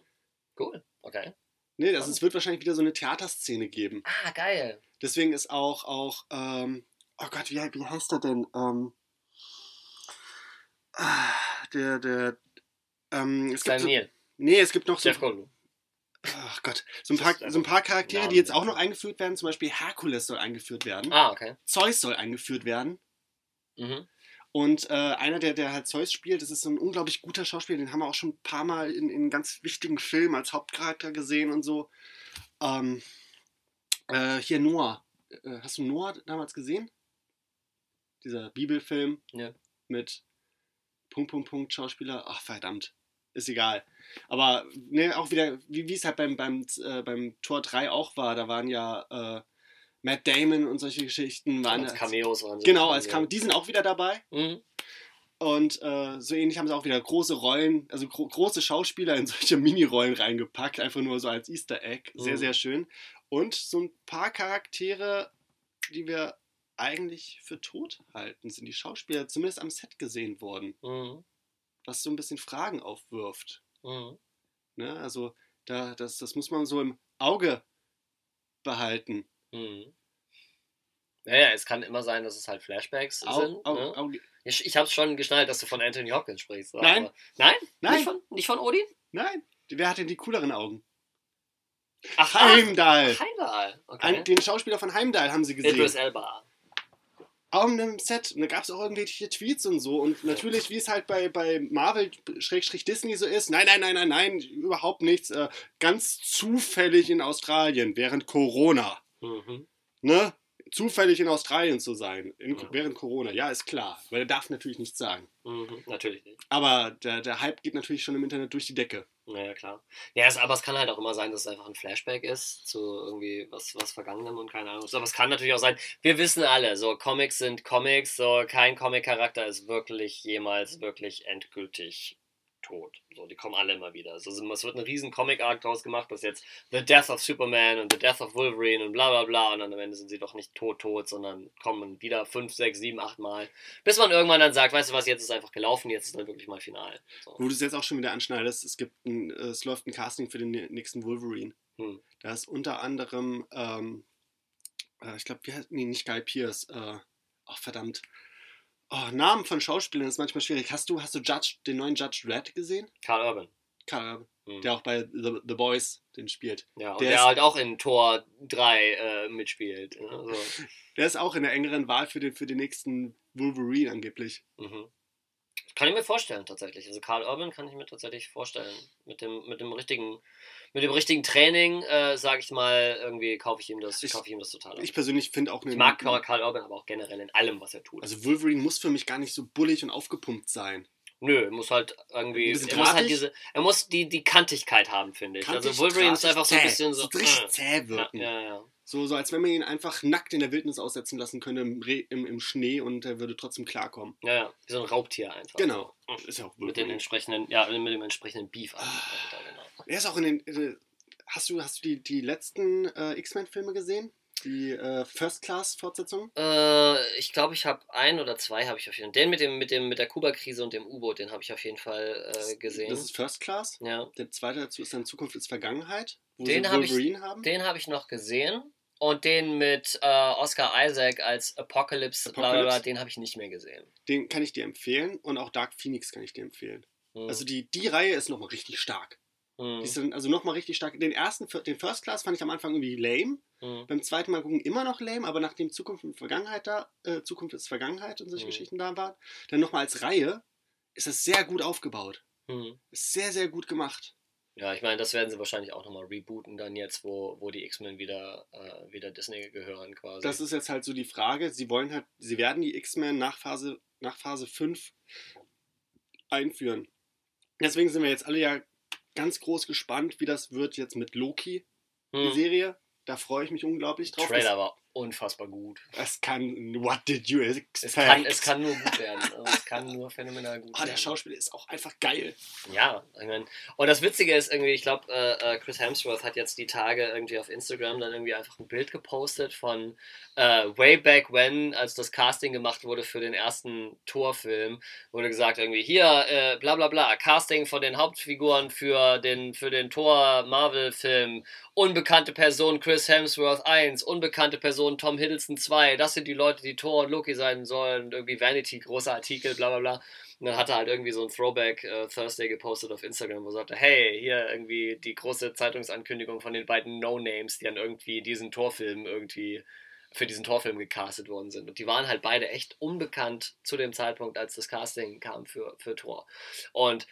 [SPEAKER 1] Cool. Okay.
[SPEAKER 2] Nee, also es wird wahrscheinlich wieder so eine Theaterszene geben.
[SPEAKER 1] Ah, geil.
[SPEAKER 2] Deswegen ist auch, auch ähm, oh Gott, wie, wie heißt er denn? Ähm, der, der, ähm, es gibt so, nee, es gibt noch so,
[SPEAKER 1] Jeff Goldblum.
[SPEAKER 2] ach Gott, so ein paar, so ein paar Charaktere, die jetzt auch noch eingeführt werden. Zum Beispiel Herkules soll eingeführt werden.
[SPEAKER 1] Ah, okay.
[SPEAKER 2] Zeus soll eingeführt werden.
[SPEAKER 1] Mhm.
[SPEAKER 2] Und äh, einer, der, der halt Zeus spielt, das ist so ein unglaublich guter Schauspieler, den haben wir auch schon ein paar Mal in, in ganz wichtigen Filmen als Hauptcharakter gesehen und so. Ähm, äh, hier Noah. Äh, hast du Noah damals gesehen? Dieser Bibelfilm
[SPEAKER 1] Ja.
[SPEAKER 2] mit Punkt, Punkt, Punkt, Schauspieler. Ach, verdammt. Ist egal. Aber ne, auch wieder, wie es halt beim, beim, äh, beim Tor 3 auch war, da waren ja äh, Matt Damon und solche Geschichten. Waren
[SPEAKER 1] Als Cameos waren sie
[SPEAKER 2] Genau, als
[SPEAKER 1] ja.
[SPEAKER 2] Cameo. Die sind auch wieder dabei.
[SPEAKER 1] Mhm.
[SPEAKER 2] Und äh, so ähnlich haben sie auch wieder große Rollen, also gro große Schauspieler in <laughs> solche Mini-Rollen reingepackt, einfach nur so als Easter Egg. Sehr,
[SPEAKER 1] Mhm.
[SPEAKER 2] sehr schön. Und so ein paar Charaktere, die wir eigentlich für tot halten, sind die Schauspieler zumindest am Set gesehen worden,
[SPEAKER 1] Mhm.
[SPEAKER 2] was so ein bisschen Fragen aufwirft.
[SPEAKER 1] Mhm.
[SPEAKER 2] Ne? Also da, das, das muss man so im Auge behalten.
[SPEAKER 1] Mhm. Naja, es kann immer sein, dass es halt Flashbacks
[SPEAKER 2] Au,
[SPEAKER 1] sind.
[SPEAKER 2] au,
[SPEAKER 1] ne?
[SPEAKER 2] au,
[SPEAKER 1] Ich, ich habe schon geschnallt, dass du von Anthony Hopkins sprichst.
[SPEAKER 2] Nein.
[SPEAKER 1] Aber, nein?
[SPEAKER 2] Nein.
[SPEAKER 1] Nicht von, nicht von Odin?
[SPEAKER 2] nein, wer hat denn die cooleren Augen?
[SPEAKER 1] Ach,
[SPEAKER 2] Heimdall.
[SPEAKER 1] Ach, Heimdall. Okay.
[SPEAKER 2] Ein, den Schauspieler von Heimdall haben sie gesehen.
[SPEAKER 1] Idris Elba.
[SPEAKER 2] Auf einem Set. Und da gab es auch irgendwelche Tweets und so. Und natürlich, wie es halt bei, bei Marvel-Disney so ist, nein, nein, nein, nein, nein, überhaupt nichts. Äh, ganz zufällig in Australien während Corona.
[SPEAKER 1] Mhm.
[SPEAKER 2] Ne? Zufällig in Australien zu sein, in,
[SPEAKER 1] Ja.
[SPEAKER 2] während Corona. Ja, ist klar. Weil er darf natürlich nichts sagen.
[SPEAKER 1] Mhm. Natürlich nicht.
[SPEAKER 2] Aber der, der Hype geht natürlich schon im Internet durch die Decke.
[SPEAKER 1] Naja, klar. Ja, es, aber es kann halt auch immer sein, dass es einfach ein Flashback ist zu irgendwie was, was Vergangenem und keine Ahnung. Aber es kann natürlich auch sein, wir wissen alle, so Comics sind Comics, so kein Comic-Charakter ist wirklich jemals wirklich endgültig tot. So, die kommen alle immer wieder. Also, es wird ein riesen Comic-Arc draus gemacht, dass jetzt The Death of Superman und The Death of Wolverine und bla bla bla und dann am Ende sind sie doch nicht tot tot, sondern kommen wieder fünf, sechs, sieben, acht Mal. Bis man irgendwann dann sagt, weißt du was, jetzt ist einfach gelaufen, jetzt ist dann wirklich mal final. So.
[SPEAKER 2] Wo du es jetzt auch schon wieder anschneidest, es gibt ein, äh, es läuft ein Casting für den nä- nächsten Wolverine.
[SPEAKER 1] Hm.
[SPEAKER 2] Da ist unter anderem, ähm, äh, ich glaube, wie heißt, nee, nicht Guy Pierce, äh, ach verdammt. Oh, Namen von Schauspielern ist manchmal schwierig. Hast du, hast du Judge, den neuen Judge Red gesehen?
[SPEAKER 1] Karl Urban.
[SPEAKER 2] Karl,
[SPEAKER 1] Hm.
[SPEAKER 2] der auch bei The, The Boys den spielt.
[SPEAKER 1] Ja, und
[SPEAKER 2] Der
[SPEAKER 1] der,
[SPEAKER 2] ist-
[SPEAKER 1] halt auch in Tor 3 äh, mitspielt. Ne? So. <laughs>
[SPEAKER 2] Der ist auch in der engeren Wahl für den, für den nächsten Wolverine angeblich.
[SPEAKER 1] Mhm. Kann ich mir vorstellen, tatsächlich. Also Karl Urban kann ich mir tatsächlich vorstellen. Mit dem, mit dem richtigen, mit dem richtigen Training, äh, sage ich mal, irgendwie kaufe ich ihm das,
[SPEAKER 2] Ich-
[SPEAKER 1] kaufe ich ihm das total ab.
[SPEAKER 2] Ich persönlich finde auch
[SPEAKER 1] Ich mag Karl Urban aber auch generell in allem, was er tut.
[SPEAKER 2] Also Wolverine muss für mich gar nicht so bullig und aufgepumpt sein.
[SPEAKER 1] Nö, er muss halt irgendwie. Er muss halt diese. Er muss die, die Kantigkeit haben, finde ich.
[SPEAKER 2] Kantig,
[SPEAKER 1] also Wolverine ist einfach so ein bisschen so.
[SPEAKER 2] Richtig
[SPEAKER 1] äh,
[SPEAKER 2] zäh
[SPEAKER 1] ja,
[SPEAKER 2] wirken.
[SPEAKER 1] ja, ja.
[SPEAKER 2] So, so als wenn man ihn einfach nackt in der Wildnis aussetzen lassen könnte im, Re im, im Schnee und er würde trotzdem klarkommen.
[SPEAKER 1] Ja, ja. Wie so ein Raubtier einfach.
[SPEAKER 2] Genau.
[SPEAKER 1] So.
[SPEAKER 2] Ist ja auch
[SPEAKER 1] Mit den
[SPEAKER 2] Wolverine.
[SPEAKER 1] entsprechenden, ja, mit dem entsprechenden Beef an.
[SPEAKER 2] Ah.
[SPEAKER 1] dahinter, genau.
[SPEAKER 2] Er ist auch in den. Äh, hast du, hast du die, die letzten äh, X-Men-Filme gesehen? Die äh, First-Class-Fortsetzung?
[SPEAKER 1] Äh, ich glaube, ich habe ein oder zwei habe ich auf jeden Fall. Den mit dem mit dem mit der Kuba-Krise und dem U-Boot, den habe ich auf jeden Fall äh, gesehen.
[SPEAKER 2] Das ist First Class.
[SPEAKER 1] ja,
[SPEAKER 2] Der zweite dazu ist dann Zukunft ist Vergangenheit, wo
[SPEAKER 1] Den
[SPEAKER 2] sie
[SPEAKER 1] hab ich-
[SPEAKER 2] haben.
[SPEAKER 1] den habe ich noch gesehen und den mit äh, Oscar Isaac als Apocalypse, bla bla
[SPEAKER 2] Apocalypse?
[SPEAKER 1] den habe ich nicht mehr gesehen.
[SPEAKER 2] Den kann ich dir empfehlen und auch Dark Phoenix kann ich dir empfehlen.
[SPEAKER 1] Hm.
[SPEAKER 2] Also die, die Reihe ist nochmal richtig stark.
[SPEAKER 1] Hm.
[SPEAKER 2] Die dann also nochmal richtig stark. Den ersten, den First Class fand ich am Anfang irgendwie lame.
[SPEAKER 1] Hm.
[SPEAKER 2] Beim zweiten Mal gucken immer noch lame, aber nachdem Zukunft und Vergangenheit da, äh, Zukunft ist Vergangenheit und solche
[SPEAKER 1] Mhm.
[SPEAKER 2] Geschichten da waren, dann nochmal als Reihe, ist das sehr gut aufgebaut.
[SPEAKER 1] Hm.
[SPEAKER 2] Ist sehr, sehr gut gemacht.
[SPEAKER 1] Ja, ich meine, das werden sie wahrscheinlich auch nochmal rebooten, dann jetzt, wo, wo die X-Men wieder, äh, wieder Disney gehören quasi.
[SPEAKER 2] Das ist jetzt halt so die Frage. Sie wollen halt, sie werden die X-Men nach Phase, nach Phase 5 einführen. Deswegen sind wir jetzt alle ja ganz groß gespannt, wie das wird jetzt mit Loki, die
[SPEAKER 1] hm.
[SPEAKER 2] Serie. Da freue ich mich unglaublich drauf.
[SPEAKER 1] Trailer war unfassbar gut.
[SPEAKER 2] Das, das kann, what did you expect?
[SPEAKER 1] Es kann, es kann nur gut werden. Also es kann nur phänomenal gut <laughs>
[SPEAKER 2] der
[SPEAKER 1] werden.
[SPEAKER 2] Schauspieler ist auch einfach geil.
[SPEAKER 1] Ja, ich mein, und das Witzige ist irgendwie, ich glaube, äh, äh, Chris Hemsworth hat jetzt die Tage irgendwie auf Instagram dann irgendwie einfach ein Bild gepostet von äh, way back when, als das Casting gemacht wurde für den ersten Torfilm, wurde gesagt irgendwie hier, äh, bla bla bla, Casting von den Hauptfiguren für den, für den Tor-Marvel-Film, unbekannte Person Chris Hemsworth 1, unbekannte Person Tom Hiddleston 2, das sind die Leute, die Thor und Loki sein sollen, irgendwie Vanity, großer Artikel, bla bla bla. Und dann hat er halt irgendwie so ein Throwback äh, Thursday gepostet auf Instagram, wo er sagte, hey, hier irgendwie die große Zeitungsankündigung von den beiden No-Names, die dann irgendwie diesen Torfilm irgendwie für diesen Torfilm gecastet worden sind. Und die waren halt beide echt unbekannt zu dem Zeitpunkt, als das Casting kam für, für Thor. Und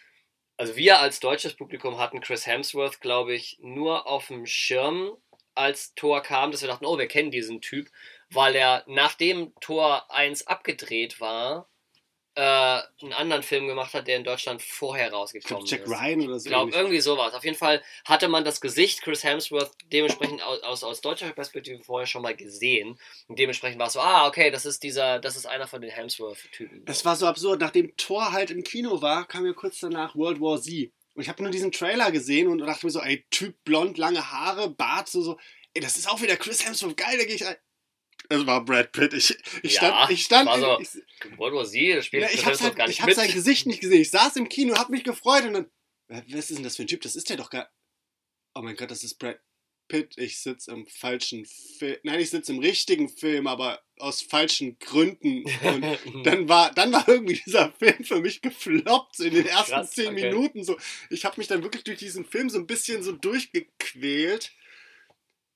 [SPEAKER 1] also wir als deutsches Publikum hatten Chris Hemsworth, glaube ich, nur auf dem Schirm, als Thor kam, dass wir dachten, oh, wir kennen diesen Typ, weil er nachdem Thor 1 abgedreht war, äh, einen anderen Film gemacht hat, der in Deutschland vorher
[SPEAKER 2] Ich glaube,
[SPEAKER 1] rausgekommen
[SPEAKER 2] Jack
[SPEAKER 1] ist.
[SPEAKER 2] Ryan oder so.
[SPEAKER 1] Ich glaube, irgendwie sowas. Auf jeden Fall hatte man das Gesicht Chris Hemsworth dementsprechend aus, aus, aus deutscher Perspektive vorher schon mal gesehen. Und dementsprechend war es so, ah, okay, das ist dieser, das ist einer von den Hemsworth-Typen.
[SPEAKER 2] Es war so absurd. Nachdem Thor halt im Kino war, kam ja kurz danach World War Z. Und ich habe nur diesen Trailer gesehen und dachte mir so, ey, Typ blond, lange Haare, Bart, so, so, ey, das ist auch wieder Chris Hemsworth, geil, da gehe ich rein. Es war Brad Pitt. Ich, ich
[SPEAKER 1] Ja,
[SPEAKER 2] stand, ich stand,
[SPEAKER 1] war so-
[SPEAKER 2] ich,
[SPEAKER 1] World War Z, das spielt
[SPEAKER 2] ja, ich hab's halt,
[SPEAKER 1] gar
[SPEAKER 2] ich
[SPEAKER 1] nicht
[SPEAKER 2] hab
[SPEAKER 1] mit.
[SPEAKER 2] sein Gesicht nicht gesehen. Ich saß im Kino, hab mich gefreut und dann, "Wer- was ist denn das für ein Typ? Das ist der doch gar. Oh mein Gott, das ist Brad Pitt. Ich sitze im falschen Film. Nein, ich sitze im richtigen Film, aber aus falschen Gründen. Und <laughs> dann war, dann war irgendwie dieser Film für mich gefloppt so in den ersten
[SPEAKER 1] Krass,
[SPEAKER 2] zehn
[SPEAKER 1] okay.
[SPEAKER 2] Minuten. So, ich habe mich dann wirklich durch diesen Film so ein bisschen so durchgequält.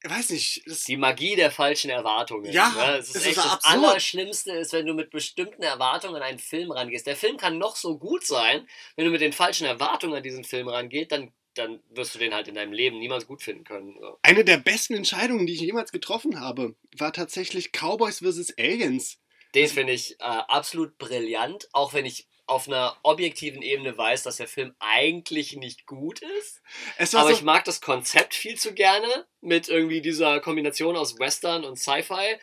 [SPEAKER 2] weiß nicht.
[SPEAKER 1] Die Magie der falschen Erwartungen.
[SPEAKER 2] Ja,
[SPEAKER 1] ne? es ist
[SPEAKER 2] es ist
[SPEAKER 1] echt
[SPEAKER 2] so
[SPEAKER 1] das. Allerschlimmste ist, wenn du mit bestimmten Erwartungen an einen Film rangehst. Der Film kann noch so gut sein, wenn du mit den falschen Erwartungen an diesen Film rangehst, dann, dann wirst du den halt in deinem Leben niemals gut finden können. So.
[SPEAKER 2] eine der besten Entscheidungen, die ich jemals getroffen habe, war tatsächlich Cowboys vs. Aliens.
[SPEAKER 1] Den finde ich äh, absolut brillant, auch wenn ich auf einer objektiven Ebene weiß, dass der Film eigentlich nicht gut ist.
[SPEAKER 2] Es war
[SPEAKER 1] Aber
[SPEAKER 2] so,
[SPEAKER 1] ich mag das Konzept viel zu gerne mit irgendwie dieser Kombination aus Western und Sci-Fi.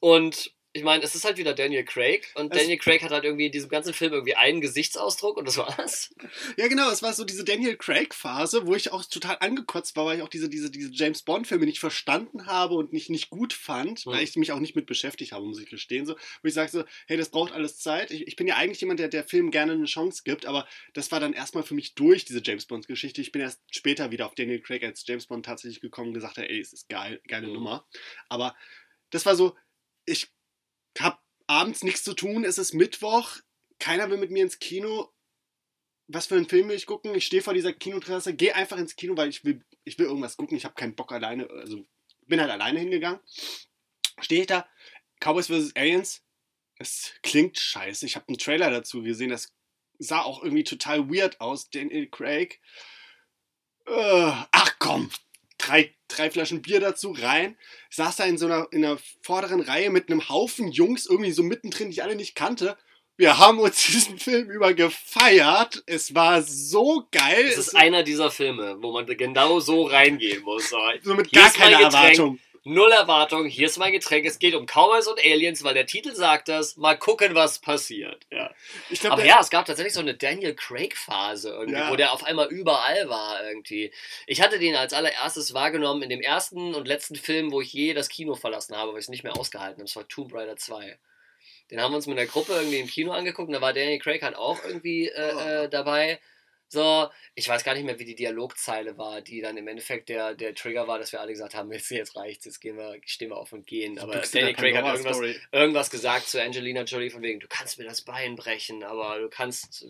[SPEAKER 1] Und ich meine, es ist halt wieder Daniel Craig. Und
[SPEAKER 2] Es-
[SPEAKER 1] Daniel Craig hat halt irgendwie in diesem ganzen Film irgendwie einen Gesichtsausdruck und das war's.
[SPEAKER 2] ja genau, es war so diese Daniel Craig-Phase, wo ich auch total angekotzt war, weil ich auch diese, diese, diese James Bond-Filme nicht verstanden habe und nicht, nicht gut fand,
[SPEAKER 1] Hm.
[SPEAKER 2] weil ich mich auch nicht mit beschäftigt habe, muss ich gestehen. So, wo ich sage so, hey, das braucht alles Zeit. Ich, ich bin ja eigentlich jemand, der der Film gerne eine Chance gibt, aber das war dann erstmal für mich durch, diese James Bond-Geschichte. Ich bin erst später wieder auf Daniel Craig als James Bond tatsächlich gekommen und gesagt, ey, es ist geil, geile
[SPEAKER 1] Mhm.
[SPEAKER 2] Nummer. Aber das war so, ich habe abends nichts zu tun, es ist Mittwoch, keiner will mit mir ins Kino. Was für einen Film will ich gucken? Ich stehe vor dieser Kinotrasse, gehe einfach ins Kino, weil ich will, ich will irgendwas gucken. Ich habe keinen Bock alleine, also bin halt alleine hingegangen. Stehe ich da, Cowboys vs. Aliens. Es klingt scheiße. Ich habe einen Trailer dazu gesehen, das sah auch irgendwie total weird aus. Daniel Craig. Äh, ach komm, drei, drei Flaschen Bier dazu rein. Ich saß da in so einer, in einer vorderen Reihe mit einem Haufen Jungs, irgendwie so mittendrin, die ich alle nicht kannte. Wir haben uns <laughs> diesen Film über gefeiert. Es war so geil.
[SPEAKER 1] Es ist einer dieser Filme, wo man genau so reingehen muss. So,
[SPEAKER 2] mit gar keiner. Erwartung.
[SPEAKER 1] Null Erwartung, hier ist mein Getränk. Es geht um Cowboys und Aliens, weil der Titel sagt das. Mal gucken, was passiert. Ja.
[SPEAKER 2] Ich glaube,
[SPEAKER 1] Aber ja, es gab tatsächlich so eine Daniel Craig-Phase irgendwie,
[SPEAKER 2] Ja.
[SPEAKER 1] wo der auf einmal überall war irgendwie. Ich hatte den als allererstes wahrgenommen in dem ersten und letzten Film, wo ich je das Kino verlassen habe, weil ich es nicht mehr ausgehalten habe. Das war Tomb Raider 2. Den haben wir uns mit einer Gruppe irgendwie im Kino angeguckt und da war Daniel Craig halt auch irgendwie äh, äh, dabei. So, ich weiß gar nicht mehr, wie die Dialogzeile war, die dann im Endeffekt der, der Trigger war, dass wir alle gesagt haben, <laughs> jetzt, jetzt reicht's, jetzt gehen wir, stehen wir auf und gehen. Aber
[SPEAKER 2] der
[SPEAKER 1] Craig hat irgendwas,
[SPEAKER 2] Story.
[SPEAKER 1] irgendwas gesagt zu Angelina Jolie von wegen, du kannst mir das Bein brechen, aber du kannst,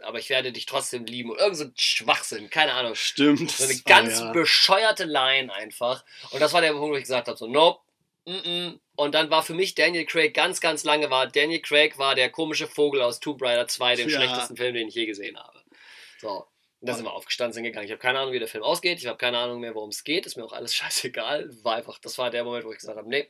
[SPEAKER 1] aber ich werde dich trotzdem lieben. Und irgend so ein Schwachsinn, keine Ahnung.
[SPEAKER 2] Stimmt.
[SPEAKER 1] So eine
[SPEAKER 2] das
[SPEAKER 1] ganz
[SPEAKER 2] ja.
[SPEAKER 1] bescheuerte Line einfach. Und das war der Punkt, wo ich gesagt habe, so, nope, mm -mm. Und dann war für mich Daniel Craig ganz, ganz lange war, Daniel Craig war der komische Vogel aus Tomb Raider 2, dem
[SPEAKER 2] Ja.
[SPEAKER 1] schlechtesten Film, den ich je gesehen habe. So. Und da sind wir aufgestanden, sind gegangen. Ich habe keine Ahnung, wie der Film ausgeht. Ich habe keine Ahnung mehr, worum es geht. Ist mir auch alles <laughs> scheißegal. War einfach, das war der Moment, wo ich gesagt habe, nee,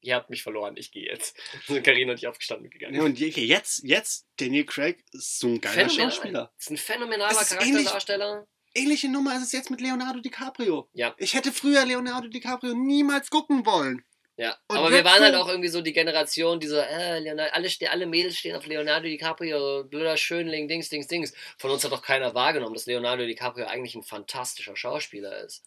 [SPEAKER 1] ihr habt mich verloren, ich gehe jetzt. <laughs> Sind Karina und ich aufgestanden und gegangen.
[SPEAKER 2] Ja, und je- jetzt, jetzt, Daniel Craig ist so ein geiler
[SPEAKER 1] Phänomenal.
[SPEAKER 2] Schauspieler.
[SPEAKER 1] Ist ein phänomenaler
[SPEAKER 2] ist
[SPEAKER 1] Charakterdarsteller.
[SPEAKER 2] Ähnliche Nummer ist es jetzt mit Leonardo DiCaprio.
[SPEAKER 1] Ja.
[SPEAKER 2] Ich hätte früher Leonardo DiCaprio niemals gucken wollen.
[SPEAKER 1] Ja,
[SPEAKER 2] Und
[SPEAKER 1] aber wir waren halt
[SPEAKER 2] so-
[SPEAKER 1] auch irgendwie so die Generation, diese, äh, Leonardo, alle, alle Mädels stehen auf Leonardo DiCaprio, blöder Schönling, Dings, Dings, Dings. Von uns hat doch keiner wahrgenommen, dass Leonardo DiCaprio eigentlich ein fantastischer Schauspieler ist.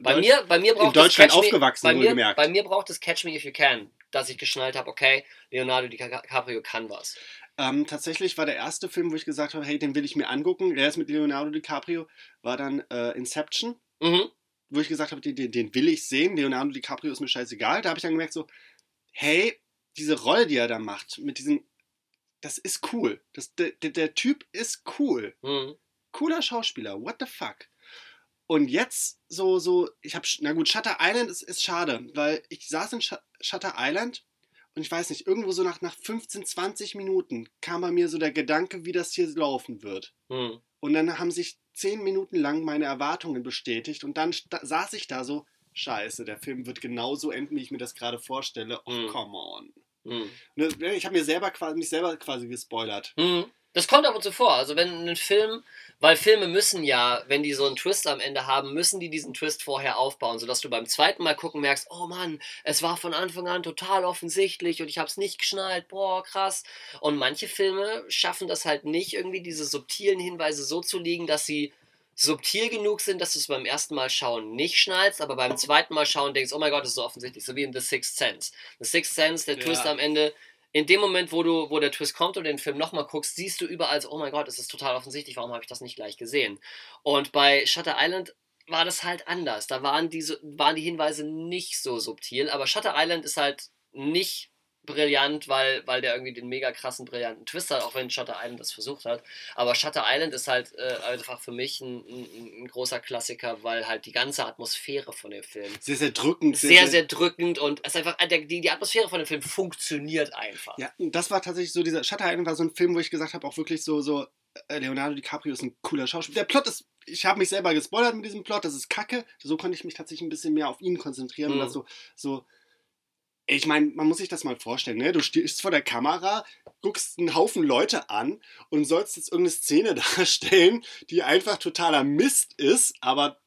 [SPEAKER 1] Bei mir, bei mir braucht
[SPEAKER 2] in Deutschland
[SPEAKER 1] es Catch
[SPEAKER 2] aufgewachsen,
[SPEAKER 1] me, bei, mir,
[SPEAKER 2] wohlgemerkt.
[SPEAKER 1] bei mir braucht es Catch Me If You Can, dass ich geschnallt habe, okay, Leonardo DiCaprio kann was.
[SPEAKER 2] Ähm, tatsächlich war der erste Film, wo ich gesagt habe, hey, den will ich mir angucken. Der ist mit Leonardo DiCaprio, war dann äh, Inception,
[SPEAKER 1] Mhm.
[SPEAKER 2] Wo ich gesagt habe, den, den, will ich sehen. Leonardo DiCaprio ist mir scheißegal. Da habe ich dann gemerkt so, hey, diese Rolle, die er da macht, mit diesen, das ist cool. Das, der, der, der Typ ist cool.
[SPEAKER 1] Mhm.
[SPEAKER 2] Cooler Schauspieler. What the fuck? Und jetzt so, so, ich habe, na gut, Shutter Island ist, ist schade, weil ich saß in Sh Shutter Island und ich weiß nicht, irgendwo so nach, nach 15, 20 Minuten kam bei mir so der Gedanke, wie das hier laufen wird.
[SPEAKER 1] Mhm.
[SPEAKER 2] Und dann haben sich 10 Minuten lang meine Erwartungen bestätigt und dann saß ich da so, scheiße, der Film wird genauso enden, wie ich mir das gerade vorstelle. Oh,
[SPEAKER 1] Mhm.
[SPEAKER 2] come on. Das- Ich habe mir selber quasi, mich selber quasi gespoilert.
[SPEAKER 1] Mhm. Das kommt ab und zu vor. Also wenn ein Film, weil Filme müssen ja, wenn die so einen Twist am Ende haben, müssen die diesen Twist vorher aufbauen, sodass du beim zweiten Mal gucken merkst, oh Mann, es war von Anfang an total offensichtlich und ich habe es nicht geschnallt, boah, krass. Und manche Filme schaffen das halt nicht, irgendwie diese subtilen Hinweise so zu liegen, dass sie subtil genug sind, dass du es beim ersten Mal schauen nicht schnallst, aber beim zweiten Mal schauen denkst, oh mein Gott, das ist so offensichtlich, so wie in The Sixth Sense. The Sixth Sense, der
[SPEAKER 2] Ja.
[SPEAKER 1] Twist am Ende, in dem Moment, wo du, wo der Twist kommt und den Film nochmal guckst, siehst du überall so, oh mein Gott, es ist total offensichtlich, warum habe ich das nicht gleich gesehen? Und bei Shutter Island war das halt anders. Da waren diese, waren die Hinweise nicht so subtil, aber Shutter Island ist halt nicht brillant, weil, weil der irgendwie den mega krassen, brillanten Twist hat, auch wenn Shutter Island das versucht hat. Aber Shutter Island ist halt äh, einfach für mich ein, ein, ein, großer Klassiker, weil halt die ganze Atmosphäre von dem Film.
[SPEAKER 2] Sehr, sehr drückend.
[SPEAKER 1] Sehr, sehr, sehr drückend und es einfach, äh, die, die Atmosphäre von dem Film funktioniert einfach.
[SPEAKER 2] Ja, das war tatsächlich so, dieser Shutter Island war so ein Film, wo ich gesagt habe, auch wirklich so, so, äh, Leonardo DiCaprio ist ein cooler Schauspieler. Der Plot ist, ich habe mich selber gespoilert mit diesem Plot, das ist kacke. So konnte ich mich tatsächlich ein bisschen mehr auf ihn konzentrieren, mhm. was so, so ich meine, man muss sich das mal vorstellen, ne? Du stehst vor der Kamera, guckst einen Haufen Leute an und sollst jetzt irgendeine Szene <laughs> darstellen, die einfach totaler Mist ist, aber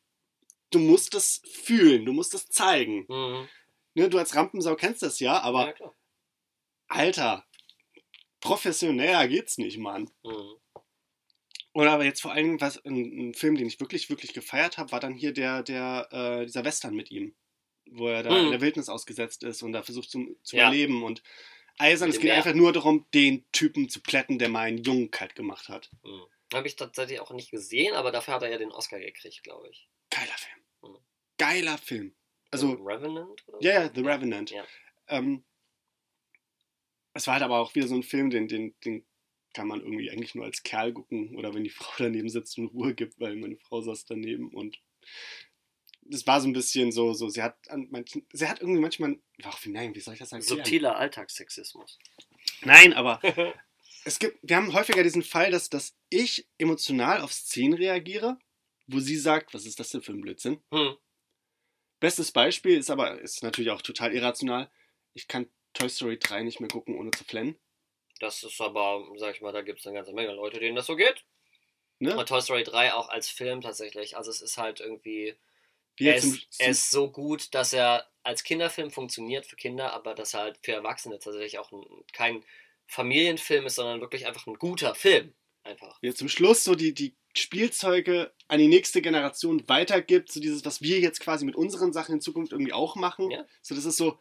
[SPEAKER 2] du musst das fühlen, du musst das zeigen. Mhm. Ne, du als Rampensau kennst das ja, aber ja, Alter, professioneller geht's nicht, Mann. Mhm. Oder aber jetzt vor allem, was ein, ein, Film, den ich wirklich, wirklich gefeiert habe, war dann hier der, der, äh, dieser Western mit ihm wo er da mhm. in der Wildnis ausgesetzt ist und da versucht zu, zu ja. überleben und eisern. Es geht einfach nur darum, den Typen zu plätten, der meinen Jungen kalt gemacht hat.
[SPEAKER 1] Mhm. Habe ich tatsächlich auch nicht gesehen, aber dafür hat er ja den Oscar gekriegt, glaube ich.
[SPEAKER 2] Geiler Film. Mhm. Geiler Film. Also,
[SPEAKER 1] The Revenant?
[SPEAKER 2] Ja, yeah, The Revenant. Ja. Ähm, es war halt aber auch wieder so ein Film, den, den, den kann man irgendwie eigentlich nur als Kerl gucken oder wenn die Frau <laughs> daneben sitzt und Ruhe gibt, weil meine Frau saß daneben und das war so ein bisschen so, so sie hat an manchen, sie hat irgendwie manchmal, ach, nein, wie soll ich das sagen?
[SPEAKER 1] Subtiler Alltagssexismus.
[SPEAKER 2] Nein, aber <laughs> es gibt, wir haben häufiger diesen Fall, dass, dass ich emotional auf Szenen reagiere, wo sie sagt, was ist das denn für ein Blödsinn? Hm. Bestes Beispiel ist aber, ist natürlich auch total irrational. Ich kann Toy Story 3 nicht mehr gucken, ohne zu flennen.
[SPEAKER 1] Das ist aber, sag ich mal, da gibt es eine ganze Menge Leute, denen das so geht. Ne? Und Toy Story 3 auch als Film tatsächlich. Also es ist halt irgendwie er ist, zum, zum er ist so gut, dass er als Kinderfilm funktioniert für Kinder, aber dass er halt für Erwachsene tatsächlich auch ein, kein Familienfilm ist, sondern wirklich einfach ein guter Film. Einfach.
[SPEAKER 2] Wie er zum Schluss so die, die Spielzeuge an die nächste Generation weitergibt, so dieses, was wir jetzt quasi mit unseren Sachen in Zukunft irgendwie auch machen. Ja. So, das ist so,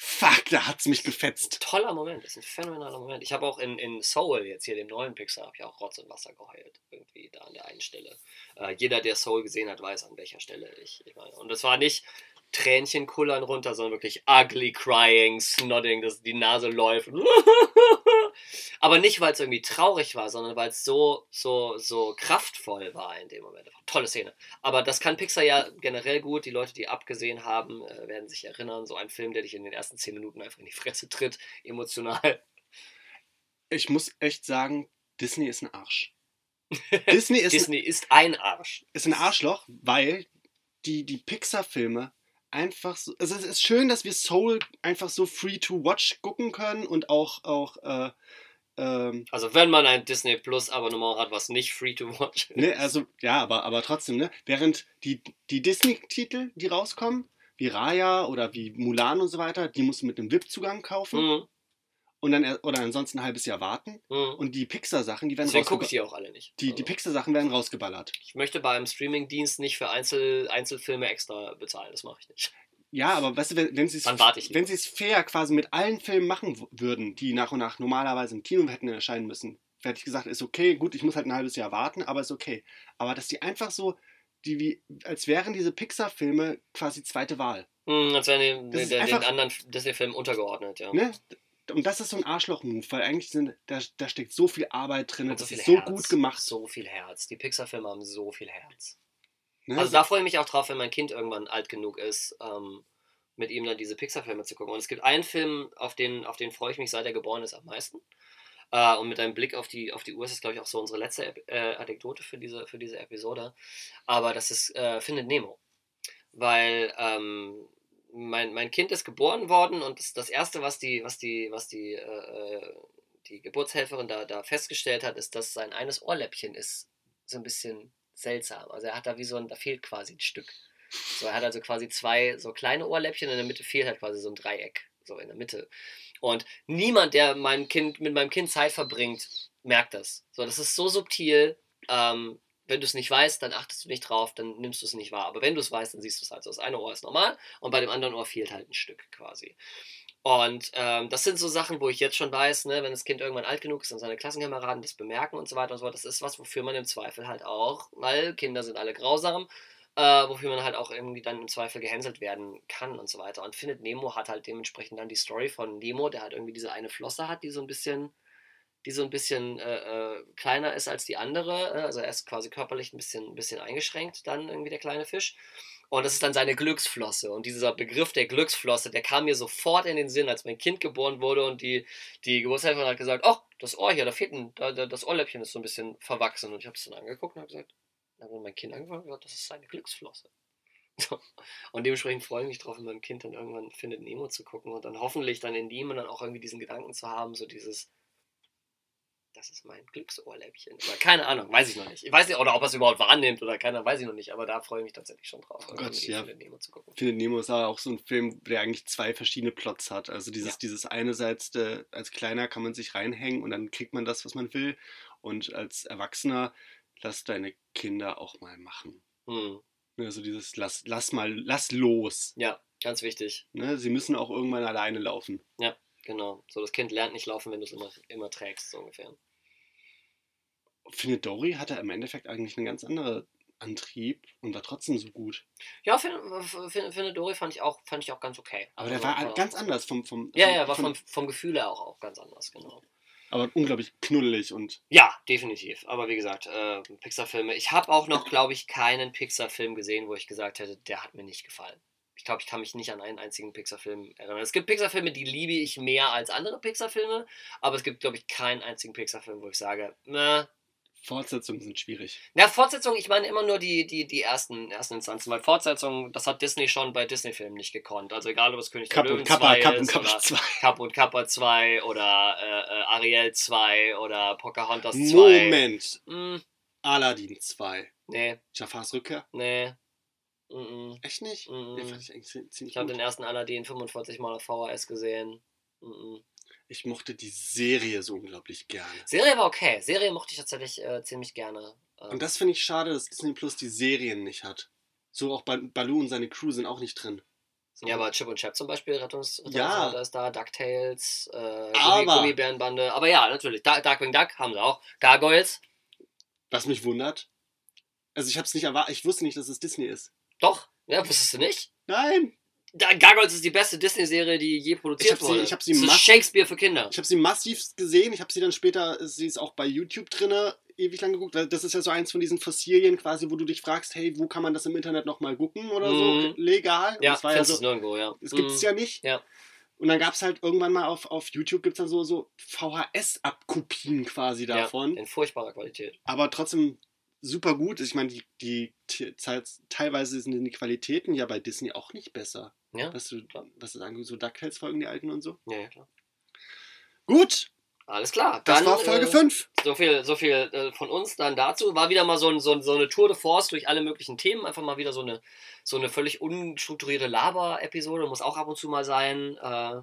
[SPEAKER 2] Fuck, da hat's mich gefetzt.
[SPEAKER 1] Toller Moment, ist ein phänomenaler Moment. Ich habe auch in, in Soul, jetzt hier dem neuen Pixar, habe ich auch Rotz und Wasser geheult. Irgendwie da an der einen Stelle. Äh, jeder, der Soul gesehen hat, weiß, an welcher Stelle ich, ich meine. Und das war nicht Tränchen kullern runter, sondern wirklich ugly crying, snodding, dass die Nase läuft. <laughs> Aber nicht, weil es irgendwie traurig war, sondern weil es so, so, so kraftvoll war in dem Moment. Tolle Szene. Aber das kann Pixar ja generell gut. Die Leute, die abgesehen haben, äh, werden sich erinnern. So ein Film, der dich in den ersten zehn Minuten einfach in die Fresse tritt, emotional.
[SPEAKER 2] Ich muss echt sagen, Disney ist ein Arsch. <laughs>
[SPEAKER 1] Disney ist, Disney ist ein Arsch.
[SPEAKER 2] Ist ein Arschloch, weil die, die Pixar-Filme einfach so. Also es ist schön, dass wir Soul einfach so free to watch gucken können und auch, auch äh, ähm,
[SPEAKER 1] also wenn man ein Disney Plus Abonnement hat, was nicht free to watch
[SPEAKER 2] ist. Ne, also ja, aber, aber trotzdem, ne? Während die, die Disney-Titel, die rauskommen, wie Raya oder wie Mulan und so weiter, die musst du mit einem VIP-Zugang kaufen. Mhm und dann oder ansonsten ein halbes Jahr warten. Mhm. Und die Pixar-Sachen, die werden
[SPEAKER 1] Deswegen gucke ich die auch alle nicht.
[SPEAKER 2] Die, die Pixar-Sachen werden rausgeballert.
[SPEAKER 1] Ich möchte beim Streaming-Dienst nicht für Einzel, Einzelfilme extra bezahlen, das mache ich nicht.
[SPEAKER 2] Ja, aber weißt du, wenn, sie es fair quasi mit allen Filmen machen würden, die nach und nach normalerweise im Kino hätten erscheinen müssen, hätte ich gesagt, ist okay, gut, ich muss halt ein halbes Jahr warten, aber ist okay. Aber dass die einfach so, die wie, als wären diese Pixar-Filme quasi zweite Wahl.
[SPEAKER 1] Mhm, als wären die, den, anderen Disney-Filmen untergeordnet, ja. Ne?
[SPEAKER 2] und das ist so ein Arschloch-Move, weil eigentlich sind, da, da steckt so viel Arbeit drin, und das so ist so
[SPEAKER 1] Herz,
[SPEAKER 2] gut gemacht.
[SPEAKER 1] So viel Herz. Die Pixar-Filme haben so viel Herz. Ne? Also da freue ich mich auch drauf, wenn mein Kind irgendwann alt genug ist, ähm, mit ihm dann diese Pixar-Filme zu gucken. Und es gibt einen Film, auf den, auf den freue ich mich, seit er geboren ist, am meisten. Äh, und mit einem Blick auf die, auf die Uhr ist es, glaube ich, auch so unsere letzte äh, Anekdote für diese, für diese Episode. Aber das ist äh, Findet Nemo. Weil ähm, mein, mein Kind ist geboren worden und das, das Erste, was die, was die, was die, äh, die Geburtshelferin da, da festgestellt hat, ist, dass sein eines Ohrläppchen ist so ein bisschen seltsam. Also er hat da wie so ein, da fehlt quasi ein Stück. So, er hat also quasi zwei so kleine Ohrläppchen, in der Mitte fehlt halt quasi so ein Dreieck, so in der Mitte. Und niemand, der mein Kind, mit meinem Kind Zeit verbringt, merkt das. So, das ist so subtil. Ähm, wenn du es nicht weißt, dann achtest du nicht drauf, dann nimmst du es nicht wahr. Aber wenn du es weißt, dann siehst du es halt so. Das eine Ohr ist normal und bei dem anderen Ohr fehlt halt ein Stück quasi. Und ähm, das sind so Sachen, wo ich jetzt schon weiß, ne, wenn das Kind irgendwann alt genug ist und seine Klassenkameraden das bemerken und so weiter und so fort, das ist was, wofür man im Zweifel halt auch, weil Kinder sind alle grausam, äh, wofür man halt auch irgendwie dann im Zweifel gehänselt werden kann und so weiter. Und Findet Nemo hat halt dementsprechend dann die Story von Nemo, der halt irgendwie diese eine Flosse hat, die so ein bisschen, die so ein bisschen äh, äh, kleiner ist als die andere. äh, Also er ist quasi körperlich ein bisschen, ein bisschen eingeschränkt, dann irgendwie der kleine Fisch. Und das ist dann seine Glücksflosse. Und dieser Begriff der Glücksflosse, der kam mir sofort in den Sinn, als mein Kind geboren wurde und die, die Geburtshelferin hat gesagt, oh, das Ohr hier, da fehlt ein, da, da, das Ohrläppchen ist so ein bisschen verwachsen. Und ich habe es dann angeguckt und habe gesagt, dann hat mein Kind angefangen und gesagt, das ist seine Glücksflosse. <laughs> So. Und dementsprechend freue ich mich drauf, mit meinem Kind dann irgendwann Findet Nemo zu gucken und dann hoffentlich dann in ihm dann auch irgendwie diesen Gedanken zu haben, so dieses, das ist mein Glücksohrläppchen. Oder keine Ahnung, weiß ich noch nicht. Ich weiß nicht, oder ob er es überhaupt wahrnimmt oder keiner, weiß ich noch nicht, aber da freue ich mich tatsächlich schon drauf,
[SPEAKER 2] Oh Gott, ja.
[SPEAKER 1] Findet Nemo zu gucken.
[SPEAKER 2] Findet Nemo ist aber auch so ein Film, der eigentlich zwei verschiedene Plots hat. Also dieses,
[SPEAKER 1] Ja.
[SPEAKER 2] dieses einerseits, äh, als Kleiner kann man sich reinhängen und dann kriegt man das, was man will. Und als Erwachsener, lass deine Kinder auch mal machen.
[SPEAKER 1] Hm.
[SPEAKER 2] Also dieses, lass, lass mal, lass los.
[SPEAKER 1] Ja, ganz wichtig.
[SPEAKER 2] Ne? Sie müssen auch irgendwann alleine laufen.
[SPEAKER 1] Genau. So, das Kind lernt nicht laufen, wenn du es immer, immer trägst, so ungefähr.
[SPEAKER 2] Findet Dory hatte im Endeffekt eigentlich einen ganz anderen Antrieb und war trotzdem so gut.
[SPEAKER 1] Ja, Fin- Fin- Findet Dory fand ich auch, fand ich auch ganz okay.
[SPEAKER 2] Aber der
[SPEAKER 1] Also,
[SPEAKER 2] war ganz anders vom, vom
[SPEAKER 1] Ja,
[SPEAKER 2] also
[SPEAKER 1] ja, war vom, vom Gefühl her auch, auch ganz anders, genau.
[SPEAKER 2] aber unglaublich knuddelig und
[SPEAKER 1] Ja, definitiv. Aber wie gesagt, äh, Pixar-Filme. Ich habe auch noch, glaube ich, keinen Pixar-Film gesehen, wo ich gesagt hätte, der hat mir nicht gefallen. Ich glaube, ich kann mich nicht an einen einzigen Pixar-Film erinnern. Es gibt Pixar-Filme, die liebe ich mehr als andere Pixar-Filme, aber es gibt, glaube ich, keinen einzigen Pixar-Film, wo ich sage, na,
[SPEAKER 2] Fortsetzungen sind schwierig.
[SPEAKER 1] Na, Fortsetzung, ich meine immer nur die, die, die ersten, ersten Instanzen, weil Fortsetzung, das hat Disney schon bei Disney-Filmen nicht gekonnt. Also egal, ob es König
[SPEAKER 2] Kapp
[SPEAKER 1] der
[SPEAKER 2] und
[SPEAKER 1] Löwen
[SPEAKER 2] Kappa,
[SPEAKER 1] 2
[SPEAKER 2] Kapp und
[SPEAKER 1] ist
[SPEAKER 2] Kappa
[SPEAKER 1] oder
[SPEAKER 2] 2.
[SPEAKER 1] Kapp und Kappa 2 oder äh, äh, Ariel 2 oder Pocahontas 2.
[SPEAKER 2] Moment.
[SPEAKER 1] Hm,
[SPEAKER 2] Aladdin 2.
[SPEAKER 1] nee,
[SPEAKER 2] Jafars Rückkehr?
[SPEAKER 1] nee. Mm -mm.
[SPEAKER 2] Echt nicht?
[SPEAKER 1] Mhm.
[SPEAKER 2] Den fand ich eigentlich zi- ziemlich
[SPEAKER 1] Ich habe den ersten Aladdin 45 Mal auf VHS gesehen. Mm -mm.
[SPEAKER 2] Ich mochte die Serie so unglaublich gerne.
[SPEAKER 1] Serie war okay. Serie mochte ich tatsächlich äh, ziemlich gerne. Ähm,
[SPEAKER 2] Und das finde ich schade, dass Disney Plus die Serien nicht hat. So auch Ba- Baloo und seine Crew sind auch nicht drin. So.
[SPEAKER 1] ja, aber Chip und Chap zum Beispiel, Rettungs
[SPEAKER 2] Ja.
[SPEAKER 1] Rettungsretter ist da, DuckTales, äh,
[SPEAKER 2] Aber-
[SPEAKER 1] Gummi Gummibärenbande. Aber ja, natürlich, Da- Darkwing Duck haben sie auch. Gargoyles,
[SPEAKER 2] Was mich wundert. Also ich habe es nicht erwartet. Ich wusste nicht, dass es Disney ist.
[SPEAKER 1] Doch. Ja, wusstest du nicht?
[SPEAKER 2] Nein!
[SPEAKER 1] Da, Gargoyles ist die beste Disney-Serie, die je produziert
[SPEAKER 2] Ich hab sie-
[SPEAKER 1] wurde.
[SPEAKER 2] ich hab sie
[SPEAKER 1] das ist
[SPEAKER 2] massiv-
[SPEAKER 1] Shakespeare für Kinder.
[SPEAKER 2] Ich habe sie massiv gesehen. Ich habe sie dann später, sie ist auch bei YouTube drinne, ewig lang geguckt. Das ist ja so eins von diesen Fossilien quasi, wo du dich fragst, hey, wo kann man das im Internet nochmal gucken oder
[SPEAKER 1] Mhm.
[SPEAKER 2] so, legal. Und
[SPEAKER 1] Ja,
[SPEAKER 2] das war ja so,
[SPEAKER 1] es nirgendwo, ja.
[SPEAKER 2] das gibt es
[SPEAKER 1] Mhm.
[SPEAKER 2] ja nicht.
[SPEAKER 1] Ja.
[SPEAKER 2] Und dann gab es halt irgendwann mal auf, auf YouTube gibt's dann so, so VHS-Abkopien quasi davon.
[SPEAKER 1] Ja, in furchtbarer Qualität.
[SPEAKER 2] aber trotzdem super gut. Ich meine, die, die teilweise sind die Qualitäten ja bei Disney auch nicht besser.
[SPEAKER 1] Ja,
[SPEAKER 2] Was du, was du sagen, so DuckTales-Folgen, die alten und so.
[SPEAKER 1] ja, ja klar.
[SPEAKER 2] Gut,
[SPEAKER 1] Alles klar.
[SPEAKER 2] das
[SPEAKER 1] Dann,
[SPEAKER 2] war Folge
[SPEAKER 1] äh,
[SPEAKER 2] 5.
[SPEAKER 1] So viel, so viel äh, von uns dann dazu. War wieder mal so, ein, so, ein, so eine Tour de Force durch alle möglichen Themen. Einfach mal wieder so eine, so eine völlig unstrukturierte Laber-Episode. Muss auch ab und zu mal sein. Äh,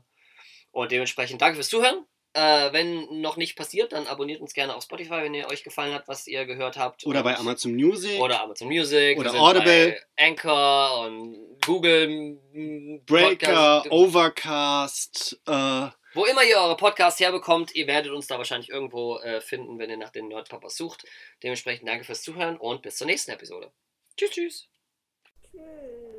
[SPEAKER 1] und dementsprechend danke fürs Zuhören. Äh, wenn noch nicht passiert, dann abonniert uns gerne auf Spotify, wenn ihr euch gefallen hat, was ihr gehört habt.
[SPEAKER 2] Oder
[SPEAKER 1] Und-
[SPEAKER 2] bei Amazon Music,
[SPEAKER 1] Oder Amazon Music.
[SPEAKER 2] Oder Audible.
[SPEAKER 1] Anchor und Google. m,
[SPEAKER 2] Breaker,
[SPEAKER 1] Podcast.
[SPEAKER 2] Overcast, äh,
[SPEAKER 1] Wo immer ihr eure Podcasts herbekommt, ihr werdet uns da wahrscheinlich irgendwo äh, finden, wenn ihr nach den Nerdpapas sucht. Dementsprechend danke fürs Zuhören und bis zur nächsten Episode. Tschüss, tschüss.
[SPEAKER 3] Tschüss.